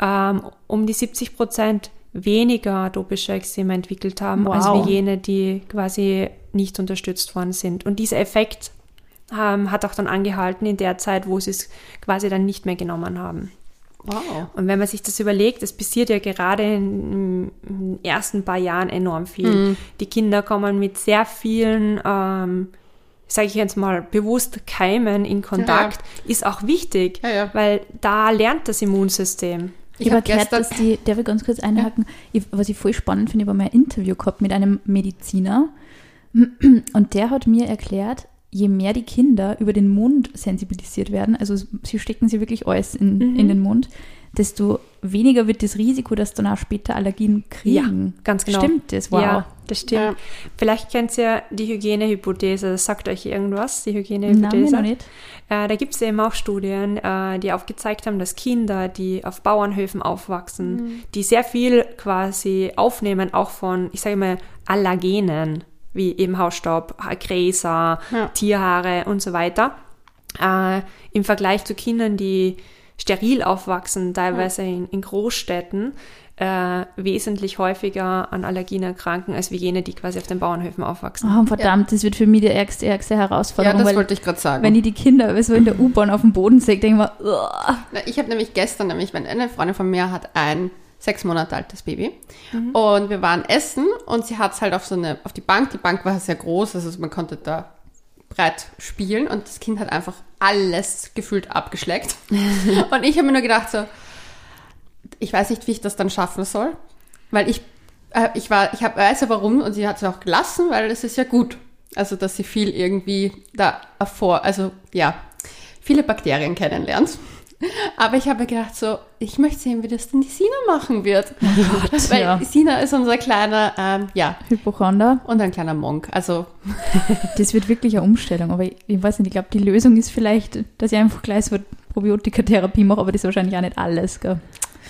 ähm, um die 70 Prozent weniger atopische Ekzeme entwickelt haben, als Wow. wie jene, die quasi nicht unterstützt worden sind. Und dieser Effekt ähm, hat auch dann angehalten in der Zeit, wo sie es quasi dann nicht mehr genommen haben. Wow. Und wenn man sich das überlegt, es passiert ja gerade in, in den ersten paar Jahren enorm viel. Mhm. Die Kinder kommen mit sehr vielen, ähm, sage ich jetzt mal bewusst, Keimen in Kontakt. Ist auch wichtig, Ja, ja. weil da lernt das Immunsystem. Ich, habe gehört, dass die, darf ich ganz kurz einhaken, ja. ich, was ich voll spannend finde, ich habe mal ein Interview gehabt mit einem Mediziner und der hat mir erklärt, je mehr die Kinder über den Mund sensibilisiert werden, also sie stecken sie wirklich alles in, mhm. in den Mund, desto weniger wird das Risiko, dass dann auch später Allergien kriegen. Ja, ganz genau. Stimmt das? Wow. Ja, das stimmt. Ja. Vielleicht kennt ihr die Hygienehypothese. Das sagt euch irgendwas, die Hygienehypothese? Nein, nicht. Äh, da gibt es eben auch Studien, äh, die aufgezeigt haben, dass Kinder, die auf Bauernhöfen aufwachsen, mhm. die sehr viel quasi aufnehmen, auch von, ich sage mal, Allergenen, wie eben Hausstaub, Gräser, ja. Tierhaare und so weiter, äh, im Vergleich zu Kindern, die steril aufwachsen, teilweise in, in Großstädten, äh, wesentlich häufiger an Allergien erkranken, als wie jene, die quasi auf den Bauernhöfen aufwachsen. Oh, verdammt, ja. das wird für mich die ärgste, ärgste Herausforderung. Ja, das wollte ich gerade sagen. Wenn ich die Kinder so in der U-Bahn auf dem Boden sehe, denke ich mir, Na, ich habe nämlich gestern, nämlich, wenn eine Freundin von mir hat ein sechs Monate altes Baby. Mhm. Und wir waren essen und sie hat es halt auf so eine, auf die Bank. Die Bank war sehr groß, also man konnte da breit spielen und das Kind hat einfach alles gefühlt abgeschleckt. [LAUGHS] und ich habe mir nur gedacht so, ich weiß nicht, wie ich das dann schaffen soll, weil ich, äh, ich war, ich habe weiß ja warum und sie hat es auch gelassen, weil es ist ja gut. Also, dass sie viel irgendwie da vor, also ja, viele Bakterien kennenlernt. [LAUGHS] Aber ich habe gedacht, so, ich möchte sehen, wie das denn die Sina machen wird. Oh Gott, [LAUGHS] Weil ja. Sina ist unser kleiner, ähm, ja. Hypochonder. Und ein kleiner Monk. Also. [LAUGHS] Das wird wirklich eine Umstellung. Aber ich, ich weiß nicht, ich glaube, die Lösung ist vielleicht, dass ich einfach gleich so Probiotikatherapie mache, aber das ist wahrscheinlich auch nicht alles. Gell?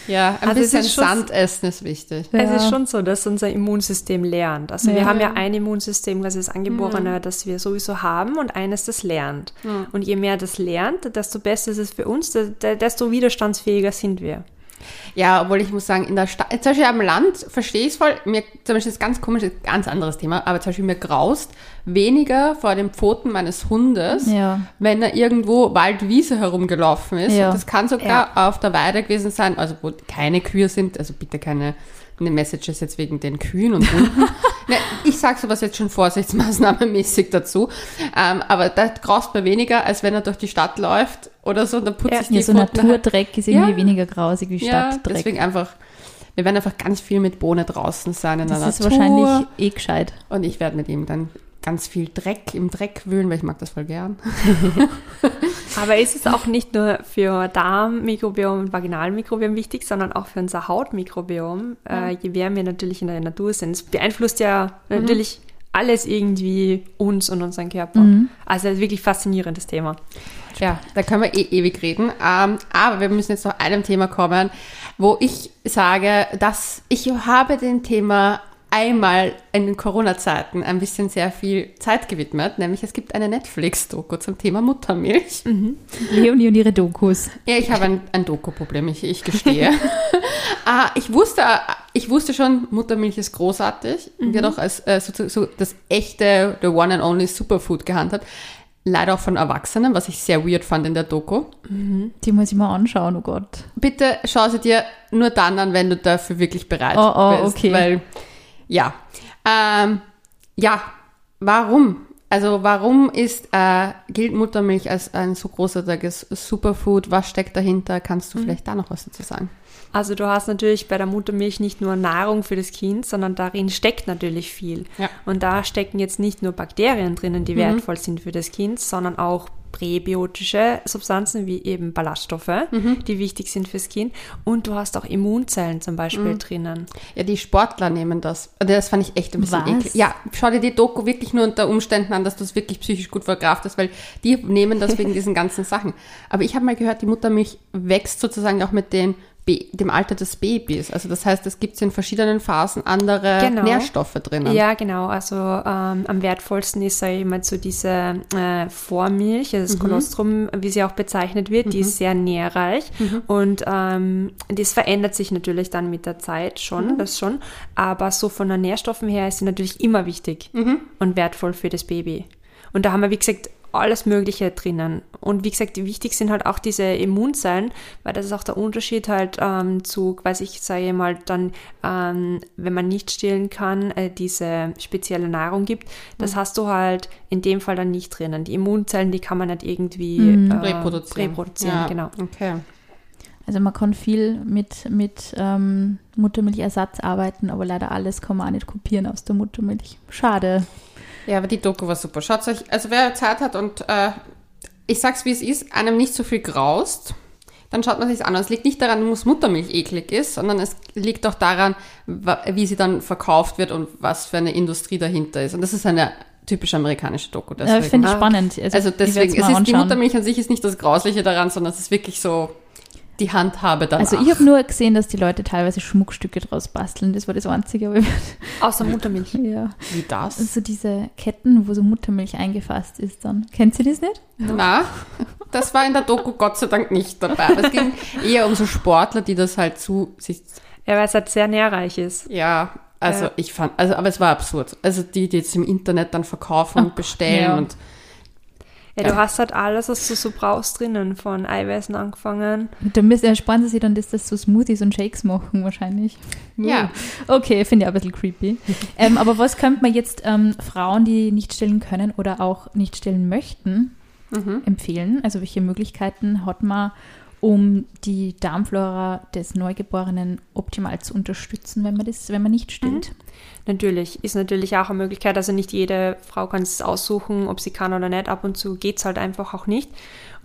Ja, ein also bisschen Sand essen ist wichtig. Ja. Es ist schon so, dass unser Immunsystem lernt. Also ja. wir haben ja ein Immunsystem, was ist Angeborene, ja. das wir sowieso haben und eines, das lernt. Und je mehr das lernt, desto besser ist es für uns, desto widerstandsfähiger sind wir. Ja, obwohl ich muss sagen, in der Stadt, zum Beispiel am Land verstehe ich es voll. Mir, zum Beispiel ist ganz komisch, ganz anderes Thema, aber zum Beispiel mir graust weniger vor den Pfoten meines Hundes, ja. wenn er irgendwo Waldwiese herumgelaufen ist. Ja. Das kann sogar ja. auf der Weide gewesen sein, also wo keine Kühe sind, also bitte keine eine Message ist jetzt wegen den Kühen und Hunden. [LAUGHS] ne, ich sage sowas jetzt schon vorsichtsmaßnahmemäßig dazu. Ähm, aber da graust man weniger, als wenn er durch die Stadt läuft oder so. Dann putzt ja, sich die ja, so Naturdreck ist irgendwie ja. weniger grausig wie Stadtdreck. Ja, deswegen einfach, wir werden einfach ganz viel mit Bohne draußen sein in das der Natur. Das ist wahrscheinlich eh gescheit. Und ich werde mit ihm dann ganz viel Dreck im Dreck wühlen, weil ich mag das voll gern. [LAUGHS] Aber ist es auch nicht nur für Darmmikrobiom und Vaginalmikrobiom wichtig, sondern auch für unser Hautmikrobiom, ja. äh, je mehr wir natürlich in der Natur sind. Es beeinflusst ja mhm. natürlich alles irgendwie uns und unseren Körper. Mhm. Also wirklich faszinierendes Thema. Ja, da können wir eh ewig reden. Ähm, aber wir müssen jetzt noch einem Thema kommen, wo ich sage, dass ich habe dem Thema einmal in den Corona-Zeiten ein bisschen sehr viel Zeit gewidmet, nämlich es gibt eine Netflix-Doku zum Thema Muttermilch. Mhm. Leonie und ihre Dokus. Ja, ich habe ein, ein Doku-Problem, ich, ich gestehe. [LAUGHS] ah, ich, wusste, ich wusste schon, Muttermilch ist großartig, mhm. wird auch als äh, so, so das echte, the one and only Superfood gehandhabt. Leider auch von Erwachsenen, was ich sehr weird fand in der Doku. Mhm. Die muss ich mal anschauen, oh Gott. Bitte schau sie dir nur dann an, wenn du dafür wirklich bereit oh, oh, bist. Okay. Weil ja. Ähm, ja, warum? Also warum ist, äh, gilt Muttermilch als ein so großartiges Superfood? Was steckt dahinter? Kannst du mhm. vielleicht da noch was dazu sagen? Also du hast natürlich bei der Muttermilch nicht nur Nahrung für das Kind, sondern darin steckt natürlich viel. Ja. Und da stecken jetzt nicht nur Bakterien drinnen, die mhm. wertvoll sind für das Kind, sondern auch präbiotische Substanzen wie eben Ballaststoffe, mhm. die wichtig sind fürs Kind. Und du hast auch Immunzellen zum Beispiel mhm. drinnen. Ja, die Sportler nehmen das. Das fand ich echt ein bisschen eklig. Ja, schau dir die Doku wirklich nur unter Umständen an, dass du es wirklich psychisch gut verkraftest, weil die nehmen das wegen [LAUGHS] diesen ganzen Sachen. Aber ich habe mal gehört, die Muttermilch wächst sozusagen auch mit den dem Alter des Babys. Also das heißt, es gibt in verschiedenen Phasen andere genau. Nährstoffe drinnen. Ja, genau. Also ähm, am wertvollsten ist, sage ich mal, so diese äh, Vormilch, also das mhm. Kolostrum, wie sie auch bezeichnet wird, mhm. die ist sehr nährreich mhm. und ähm, das verändert sich natürlich dann mit der Zeit schon, mhm. das schon. Aber so von den Nährstoffen her ist sie natürlich immer wichtig mhm. und wertvoll für das Baby. Und da haben wir, wie gesagt, alles Mögliche drinnen. Und wie gesagt, wichtig sind halt auch diese Immunzellen, weil das ist auch der Unterschied halt ähm, zu, quasi ich sage mal, dann, ähm, wenn man nicht stillen kann, äh, diese spezielle Nahrung gibt, das mhm. hast du halt in dem Fall dann nicht drinnen. Die Immunzellen, die kann man nicht irgendwie mhm. äh, reproduzieren. reproduzieren ja. genau. Okay. Also man kann viel mit, mit ähm, Muttermilchersatz arbeiten, aber leider alles kann man auch nicht kopieren aus der Muttermilch. Schade. Ja, aber die Doku war super. Schaut euch, also wer Zeit hat und äh, ich sag's wie es ist, einem nicht so viel graust, dann schaut man sich's an. Es liegt nicht daran, dass Muttermilch eklig ist, sondern es liegt auch daran, wie sie dann verkauft wird und was für eine Industrie dahinter ist. Und das ist eine typisch amerikanische Doku. Deswegen. Ja, finde ich spannend. Also, also deswegen, es ist, die Muttermilch an sich ist nicht das Grausliche daran, sondern es ist wirklich so die Handhabe danach. Also ich habe nur gesehen, dass die Leute teilweise Schmuckstücke draus basteln. Das war das Einzige. [LAUGHS] Außer Muttermilch. Ja. Wie das? Also diese Ketten, wo so Muttermilch eingefasst ist dann. Kennt sie das nicht? Na, das war in der Doku Gott sei Dank nicht dabei. Aber es ging eher um so Sportler, die das halt zu sich... Ja, weil es halt sehr nährreich ist. Ja, also ja. ich fand, also aber es war absurd. Also die, die jetzt im Internet dann verkaufen und bestellen ja. und ja, du hast halt alles, was du so brauchst drinnen, von Eiweißen angefangen. Da müssen ersparen sie sich dann, dass das so Smoothies und Shakes machen wahrscheinlich. Ja. Okay, finde ich auch ein bisschen creepy. [LAUGHS] ähm, aber was könnte man jetzt ähm, Frauen, die nicht stillen können oder auch nicht stillen möchten, mhm. empfehlen? Also welche Möglichkeiten hat man, um die Darmflora des Neugeborenen optimal zu unterstützen, wenn man das, wenn man nicht stillt? Mhm. Natürlich, ist natürlich auch eine Möglichkeit. Also nicht jede Frau kann es aussuchen, ob sie kann oder nicht. Ab und zu geht es halt einfach auch nicht.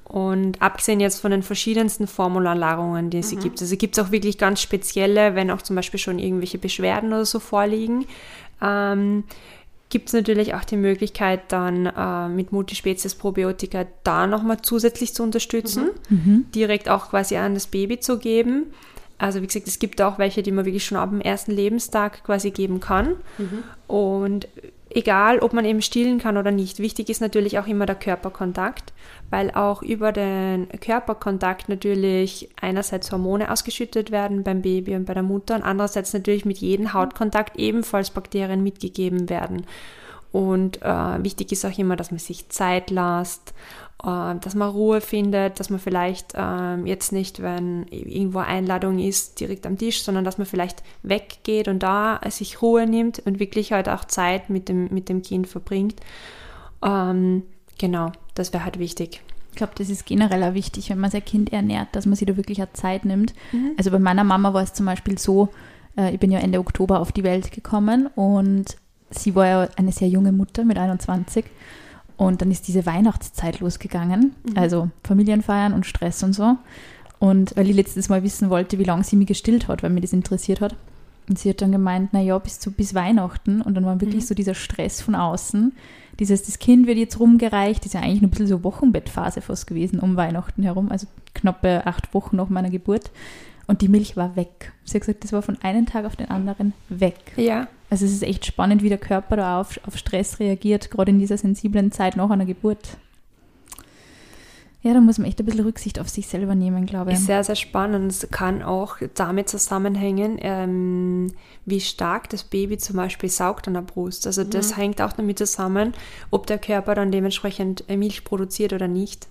Und abgesehen jetzt von den verschiedensten Formularlagerungen, die es mhm. gibt. Also gibt es auch wirklich ganz spezielle, wenn auch zum Beispiel schon irgendwelche Beschwerden oder so vorliegen. Ähm, gibt es natürlich auch die Möglichkeit, dann äh, mit Multispezies-Probiotika da nochmal zusätzlich zu unterstützen, mhm. mhm. direkt auch quasi an das Baby zu geben. Also wie gesagt, es gibt auch welche, die man wirklich schon ab dem ersten Lebenstag quasi geben kann. Mhm. Und egal, ob man eben stillen kann oder nicht, wichtig ist natürlich auch immer der Körperkontakt, weil auch über den Körperkontakt natürlich einerseits Hormone ausgeschüttet werden beim Baby und bei der Mutter und andererseits natürlich mit jedem Hautkontakt ebenfalls Bakterien mitgegeben werden. Und äh, wichtig ist auch immer, dass man sich Zeit lässt äh, dass man Ruhe findet, dass man vielleicht äh, jetzt nicht, wenn irgendwo Einladung ist, direkt am Tisch, sondern dass man vielleicht weggeht und da sich Ruhe nimmt und wirklich halt auch Zeit mit dem, mit dem Kind verbringt. Ähm, genau, das wäre halt wichtig. Ich glaube, das ist generell auch wichtig, wenn man sein Kind ernährt, dass man sich da wirklich auch Zeit nimmt. Mhm. Also bei meiner Mama war es zum Beispiel so, äh, ich bin ja Ende Oktober auf die Welt gekommen und sie war ja eine sehr junge Mutter mit 21 und dann ist diese Weihnachtszeit losgegangen, mhm. also Familienfeiern und Stress und so. Und weil ich letztes Mal wissen wollte, wie lange sie mich gestillt hat, weil mir das interessiert hat. Und sie hat dann gemeint, naja, bis, zu, bis Weihnachten. Und dann war wirklich mhm. so dieser Stress von außen. Dieses, das Kind wird jetzt rumgereicht, das ist ja eigentlich nur ein bisschen so Wochenbettphase fast gewesen um Weihnachten herum, also knappe acht Wochen nach meiner Geburt. Und die Milch war weg. Sie hat gesagt, das war von einem Tag auf den anderen weg. Ja. Also es ist echt spannend, wie der Körper da auf, auf Stress reagiert, gerade in dieser sensiblen Zeit nach einer Geburt. Ja, da muss man echt ein bisschen Rücksicht auf sich selber nehmen, glaube ich. Ist sehr, sehr spannend. Es kann auch damit zusammenhängen, ähm, wie stark das Baby zum Beispiel saugt an der Brust. Also das mhm. hängt auch damit zusammen, ob der Körper dann dementsprechend äh, Milch produziert oder nicht.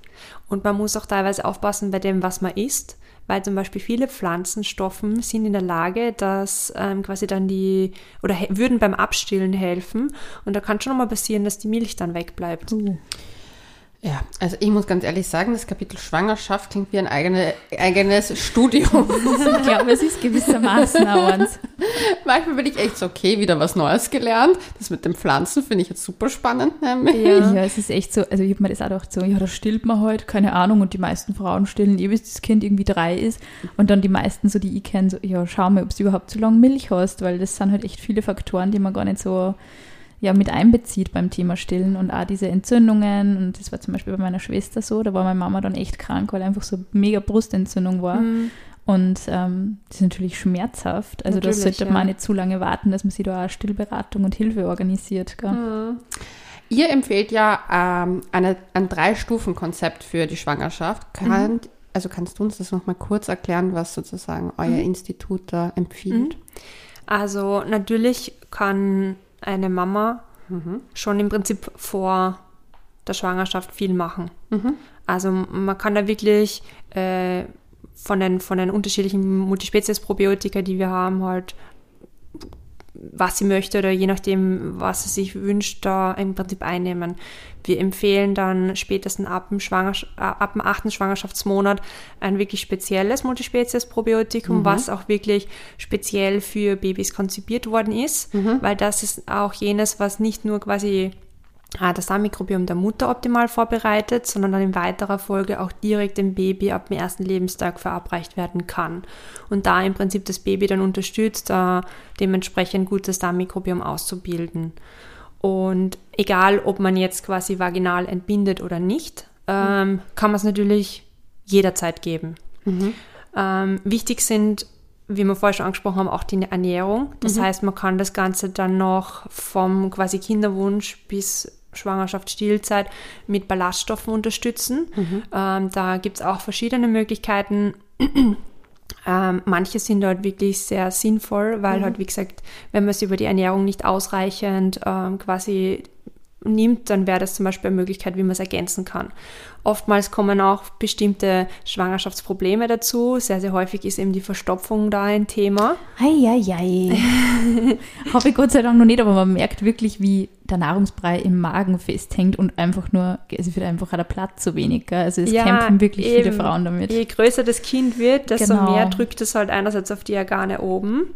Und man muss auch teilweise aufpassen bei dem, was man isst weil zum Beispiel viele Pflanzenstoffen sind in der Lage, dass ähm, quasi dann die, oder würden beim Abstillen helfen. Und da kann schon mal passieren, dass die Milch dann wegbleibt. Uh. Ja, also ich muss ganz ehrlich sagen, das Kapitel Schwangerschaft klingt wie ein eigene, eigenes Studium. [LAUGHS] ich glaube, es ist gewissermaßen auch eins. [LAUGHS] Manchmal bin ich echt so, okay, wieder was Neues gelernt. Das mit den Pflanzen finde ich jetzt super spannend. Nämlich. Ja. ja, es ist echt so, also ich habe mir das auch gedacht, so, ja, da stillt man halt, keine Ahnung, und die meisten Frauen stillen eh, bis das Kind irgendwie drei ist. Und dann die meisten, so die ich kenne, so, ja, schau mal, ob du überhaupt so lange Milch hast, weil das sind halt echt viele Faktoren, die man gar nicht so ja mit einbezieht beim Thema Stillen und auch diese Entzündungen. Und das war zum Beispiel bei meiner Schwester so, da war meine Mama dann echt krank, weil einfach so mega Brustentzündung war. Mhm. Und ähm, das ist natürlich schmerzhaft. Also natürlich, das sollte ja. man nicht zu lange warten, dass man sich da auch Stillberatung und Hilfe organisiert. Mhm. Ihr empfehlt ja ähm, eine, ein Drei-Stufen-Konzept für die Schwangerschaft. Kann, mhm. Also kannst du uns das nochmal kurz erklären, was sozusagen euer mhm. Institut da empfiehlt? Mhm. Also natürlich kann eine Mama mhm. schon im Prinzip vor der Schwangerschaft viel machen. Mhm. Also man kann da wirklich äh, von, den, von den unterschiedlichen Multispezies-Probiotika, die wir haben, halt was sie möchte oder je nachdem, was sie sich wünscht, da im Prinzip einnehmen. Wir empfehlen dann spätestens ab dem, Schwangersch äh, ab dem achten Schwangerschaftsmonat ein wirklich spezielles Multispezies-Probiotikum, mhm. was auch wirklich speziell für Babys konzipiert worden ist, mhm. weil das ist auch jenes, was nicht nur quasi das Darmmikrobiom der Mutter optimal vorbereitet, sondern dann in weiterer Folge auch direkt dem Baby ab dem ersten Lebenstag verabreicht werden kann. Und da im Prinzip das Baby dann unterstützt, da dementsprechend gutes Darmmikrobiom auszubilden. Und egal, ob man jetzt quasi vaginal entbindet oder nicht, ähm, kann man es natürlich jederzeit geben. Mhm. Ähm, wichtig sind wie wir vorher schon angesprochen haben, auch die Ernährung. Das mhm. heißt, man kann das Ganze dann noch vom quasi Kinderwunsch bis Schwangerschaft, Stillzeit mit Ballaststoffen unterstützen. Mhm. Ähm, da gibt es auch verschiedene Möglichkeiten. [CLEARS THROAT] ähm, manche sind dort wirklich sehr sinnvoll, weil mhm. halt, wie gesagt, wenn man es über die Ernährung nicht ausreichend ähm, quasi nimmt, dann wäre das zum Beispiel eine Möglichkeit, wie man es ergänzen kann. Oftmals kommen auch bestimmte Schwangerschaftsprobleme dazu. Sehr, sehr häufig ist eben die Verstopfung da ein Thema. Eieiei. [LAUGHS] Habe ich Gott sei Dank noch nicht, aber man merkt wirklich, wie der Nahrungsbrei im Magen festhängt und einfach nur, es wird einfach der Platz zu wenig. Gell? Also es ja, kämpfen wirklich eben. viele Frauen damit. Je größer das Kind wird, desto genau. mehr drückt es halt einerseits auf die Organe oben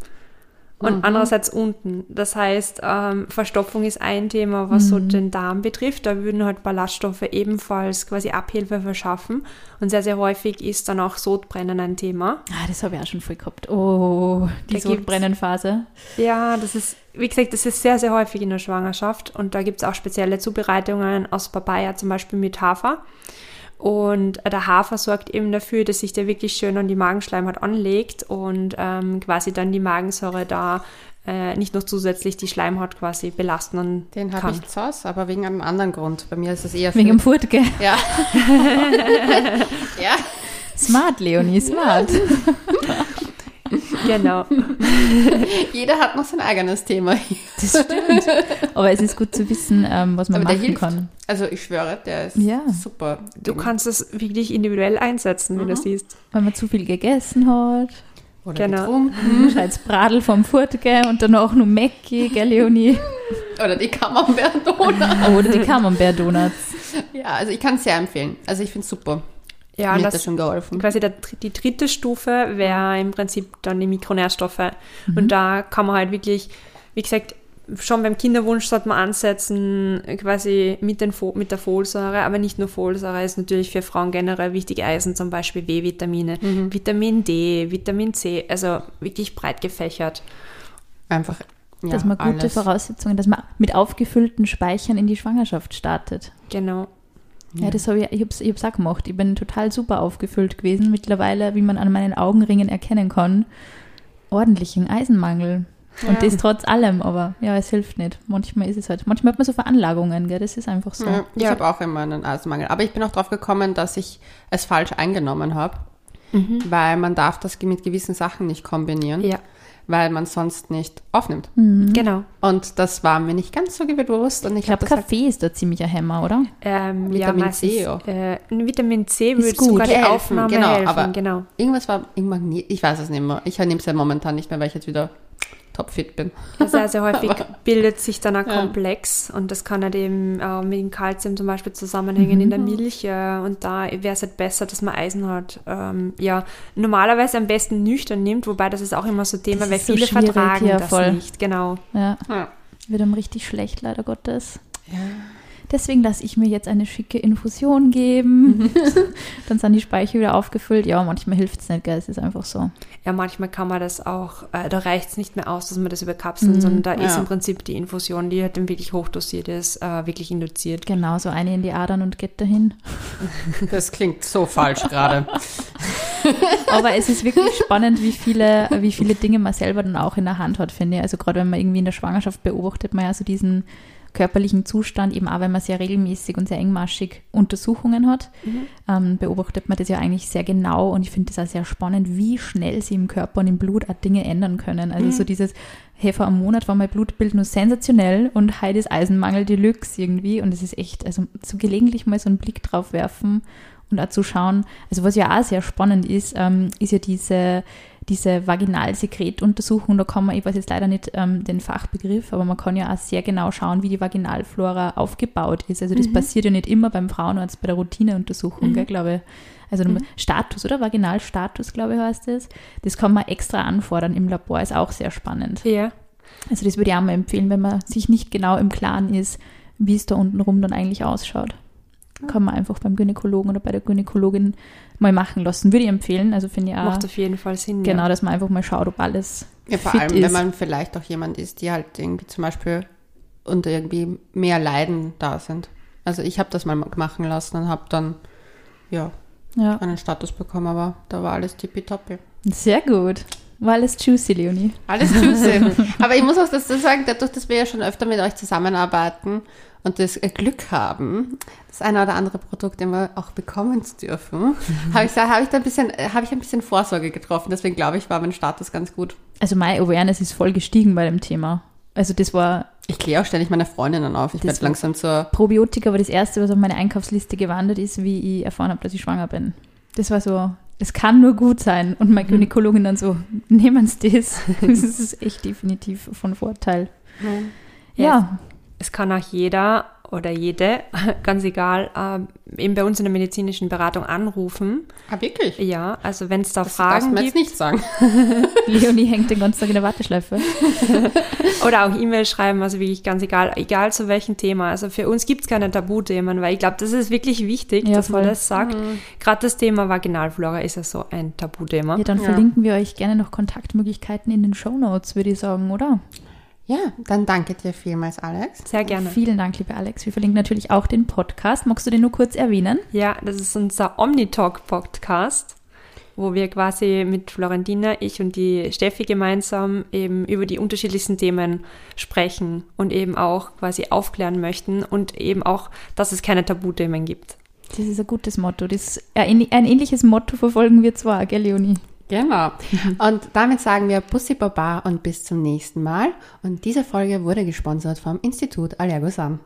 und mhm. andererseits unten. Das heißt, ähm, Verstopfung ist ein Thema, was mhm. so den Darm betrifft. Da würden halt Ballaststoffe ebenfalls quasi Abhilfe verschaffen. Und sehr, sehr häufig ist dann auch Sodbrennen ein Thema. Ah, das habe ich auch schon voll gehabt. Oh, die Sodbrennenphase. Ja, das ist, wie gesagt, das ist sehr, sehr häufig in der Schwangerschaft. Und da gibt es auch spezielle Zubereitungen aus Papaya, zum Beispiel mit Hafer. Und der Hafer sorgt eben dafür, dass sich der wirklich schön an die Magenschleimhaut anlegt und ähm, quasi dann die Magensäure da äh, nicht noch zusätzlich die Schleimhaut quasi belasten Den habe ich zu Hause, aber wegen einem anderen Grund. Bei mir ist es eher Wegen dem Furtge. Ja. [LAUGHS] [LAUGHS] ja. Smart, Leonie, smart. [LAUGHS] Genau. [LAUGHS] Jeder hat noch sein eigenes Thema. Das stimmt. Aber es ist gut zu wissen, ähm, was man Aber machen kann. Also ich schwöre, der ist ja. super. Du kannst es wirklich individuell einsetzen, wenn mhm. du siehst. Wenn man zu viel gegessen hat. Oder genau. getrunken. [LAUGHS] Scheiß Bradel vom Furtge und dann auch nur Mäcki, gell, Leonie? Oder die Camembert-Donuts. Oder die Camembert-Donuts. Ja, also ich kann es sehr empfehlen. Also ich finde es super. Ja, Mir das, hat das schon geholfen. Quasi der, die dritte Stufe wäre im Prinzip dann die Mikronährstoffe. Mhm. Und da kann man halt wirklich, wie gesagt, schon beim Kinderwunsch sollte man ansetzen, quasi mit, den, mit der Folsäure, aber nicht nur Folsäure, ist natürlich für Frauen generell wichtig, Eisen zum Beispiel, B-Vitamine, mhm. Vitamin D, Vitamin C, also wirklich breit gefächert. Einfach, ja, Dass man gute alles. Voraussetzungen, dass man mit aufgefüllten Speichern in die Schwangerschaft startet. Genau. Ja, das habe ich, ich habe es ich auch gemacht. Ich bin total super aufgefüllt gewesen. Mittlerweile, wie man an meinen Augenringen erkennen kann, ordentlichen Eisenmangel. Ja. Und das trotz allem, aber ja, es hilft nicht. Manchmal ist es halt, manchmal hat man so Veranlagungen, gell? das ist einfach so. Ja, ich habe auch immer einen Eisenmangel. Aber ich bin auch drauf gekommen, dass ich es falsch eingenommen habe, mhm. weil man darf das mit gewissen Sachen nicht kombinieren. Ja weil man sonst nicht aufnimmt. Mhm. Genau. Und das war mir nicht ganz so bewusst. Und ich, ich glaube, Kaffee halt ist da ziemlich ein Hämmer, oder? Ähm, Vitamin ja, C. Auch. Äh, Vitamin C würde sogar die Aufnahme genau, helfen. Aber genau. Irgendwas war, ich weiß es nicht mehr. Ich nehme es ja momentan nicht mehr, weil ich jetzt wieder topfit bin. Sehr, sehr häufig [LAUGHS] bildet sich dann ein Komplex und das kann halt eben äh, mit dem Kalzium zum Beispiel zusammenhängen mhm. in der mhm. Milch äh, und da wäre es halt besser, dass man Eisen hat. Ähm, ja, normalerweise am besten nüchtern nimmt, wobei das ist auch immer so ein Thema, weil viele so vertragen ja, das voll. nicht. Genau. Ja. ja. Wird einem richtig schlecht, leider Gottes. Ja. Deswegen lasse ich mir jetzt eine schicke Infusion geben. [LAUGHS] [LAUGHS] Dann sind die Speicher wieder aufgefüllt. Ja, manchmal hilft es nicht, gell? Es ist einfach so. Ja, manchmal kann man das auch, äh, da reicht es nicht mehr aus, dass man das überkapseln, mhm. sondern da ja. ist im Prinzip die Infusion, die halt dann wirklich hochdosiert ist, äh, wirklich induziert. Genau, so eine in die Adern und geht dahin. [LAUGHS] Das klingt so falsch gerade. Aber es ist wirklich spannend, wie viele, wie viele Dinge man selber dann auch in der Hand hat, finde ich. Also gerade wenn man irgendwie in der Schwangerschaft beobachtet, man ja so diesen körperlichen Zustand, eben auch wenn man sehr regelmäßig und sehr engmaschig Untersuchungen hat, mhm. ähm, beobachtet man das ja eigentlich sehr genau und ich finde das auch sehr spannend, wie schnell sie im Körper und im Blut auch Dinge ändern können. Also mhm. so dieses, hey, vor einem Monat war mein Blutbild nur sensationell und heute ist Eisenmangel Deluxe irgendwie und es ist echt, also so gelegentlich mal so einen Blick drauf werfen und auch zu schauen, also was ja auch sehr spannend ist, ähm, ist ja diese, diese Vaginalsekretuntersuchung, da kann man, ich weiß jetzt leider nicht ähm, den Fachbegriff, aber man kann ja auch sehr genau schauen, wie die Vaginalflora aufgebaut ist. Also das mhm. passiert ja nicht immer beim Frauenarzt bei der Routineuntersuchung, mhm. glaube ich. Also mhm. Status, oder? Vaginalstatus, glaube ich, heißt das. Das kann man extra anfordern im Labor, ist auch sehr spannend. Ja. Also das würde ich auch mal empfehlen, wenn man sich nicht genau im Klaren ist, wie es da unten rum dann eigentlich ausschaut. Kann man einfach beim Gynäkologen oder bei der Gynäkologin mal machen lassen. Würde ich empfehlen. Also finde ich auch. Macht auf jeden Fall Sinn. Genau, ja. dass man einfach mal schaut, ob alles. Ja, vor fit allem, ist. wenn man vielleicht auch jemand ist, die halt irgendwie zum Beispiel unter irgendwie mehr Leiden da sind. Also ich habe das mal machen lassen und habe dann ja, ja. einen Status bekommen, aber da war alles tippitoppi. Sehr gut. War alles juicy, Leonie. Alles juicy. [LAUGHS] aber ich muss auch dazu sagen, dadurch, dass wir ja schon öfter mit euch zusammenarbeiten und das Glück haben, das eine oder andere Produkt immer auch bekommen zu dürfen, habe ich, hab ich da ein bisschen, habe ich ein bisschen Vorsorge getroffen. Deswegen glaube ich, war mein Status ganz gut. Also meine Awareness ist voll gestiegen bei dem Thema. Also das war. Ich kläre auch ständig meine Freundinnen auf. Ich werde langsam zur. Probiotika war das erste, was auf meine Einkaufsliste gewandert ist, wie ich erfahren habe, dass ich schwanger bin. Das war so, es kann nur gut sein. Und meine mhm. Gynäkologin dann so, nehmen Sie das. [LAUGHS] das ist echt definitiv von Vorteil. Mhm. Ja. ja. Es kann auch jeder oder jede, [LAUGHS] ganz egal, äh, eben bei uns in der medizinischen Beratung anrufen. Ah, wirklich? Ja, also wenn es da das Fragen gibt. Das nicht sagen. [LAUGHS] Leonie hängt den ganzen Tag in der Warteschleife. [LAUGHS] oder auch E-Mail schreiben, also wirklich ganz egal, egal zu welchem Thema. Also für uns gibt es keine Tabuthemen, weil ich glaube, das ist wirklich wichtig, ja, dass voll. man das sagt. Mhm. Gerade das Thema Vaginalflora ist ja so ein Tabuthema. Ja, dann ja. verlinken wir euch gerne noch Kontaktmöglichkeiten in den Show Notes, würde ich sagen, oder? Ja, dann danke dir vielmals, Alex. Sehr gerne. Vielen Dank, liebe Alex. Wir verlinken natürlich auch den Podcast. Magst du den nur kurz erwähnen? Ja, das ist unser Omnitalk-Podcast, wo wir quasi mit Florentina, ich und die Steffi gemeinsam eben über die unterschiedlichsten Themen sprechen und eben auch quasi aufklären möchten und eben auch, dass es keine Tabuthemen gibt. Das ist ein gutes Motto. Das, ein ähnliches Motto verfolgen wir zwar, gell, Leonie? Genau. [LAUGHS] Und damit sagen wir Bussi Baba und bis zum nächsten Mal. Und diese Folge wurde gesponsert vom Institut Allergosan.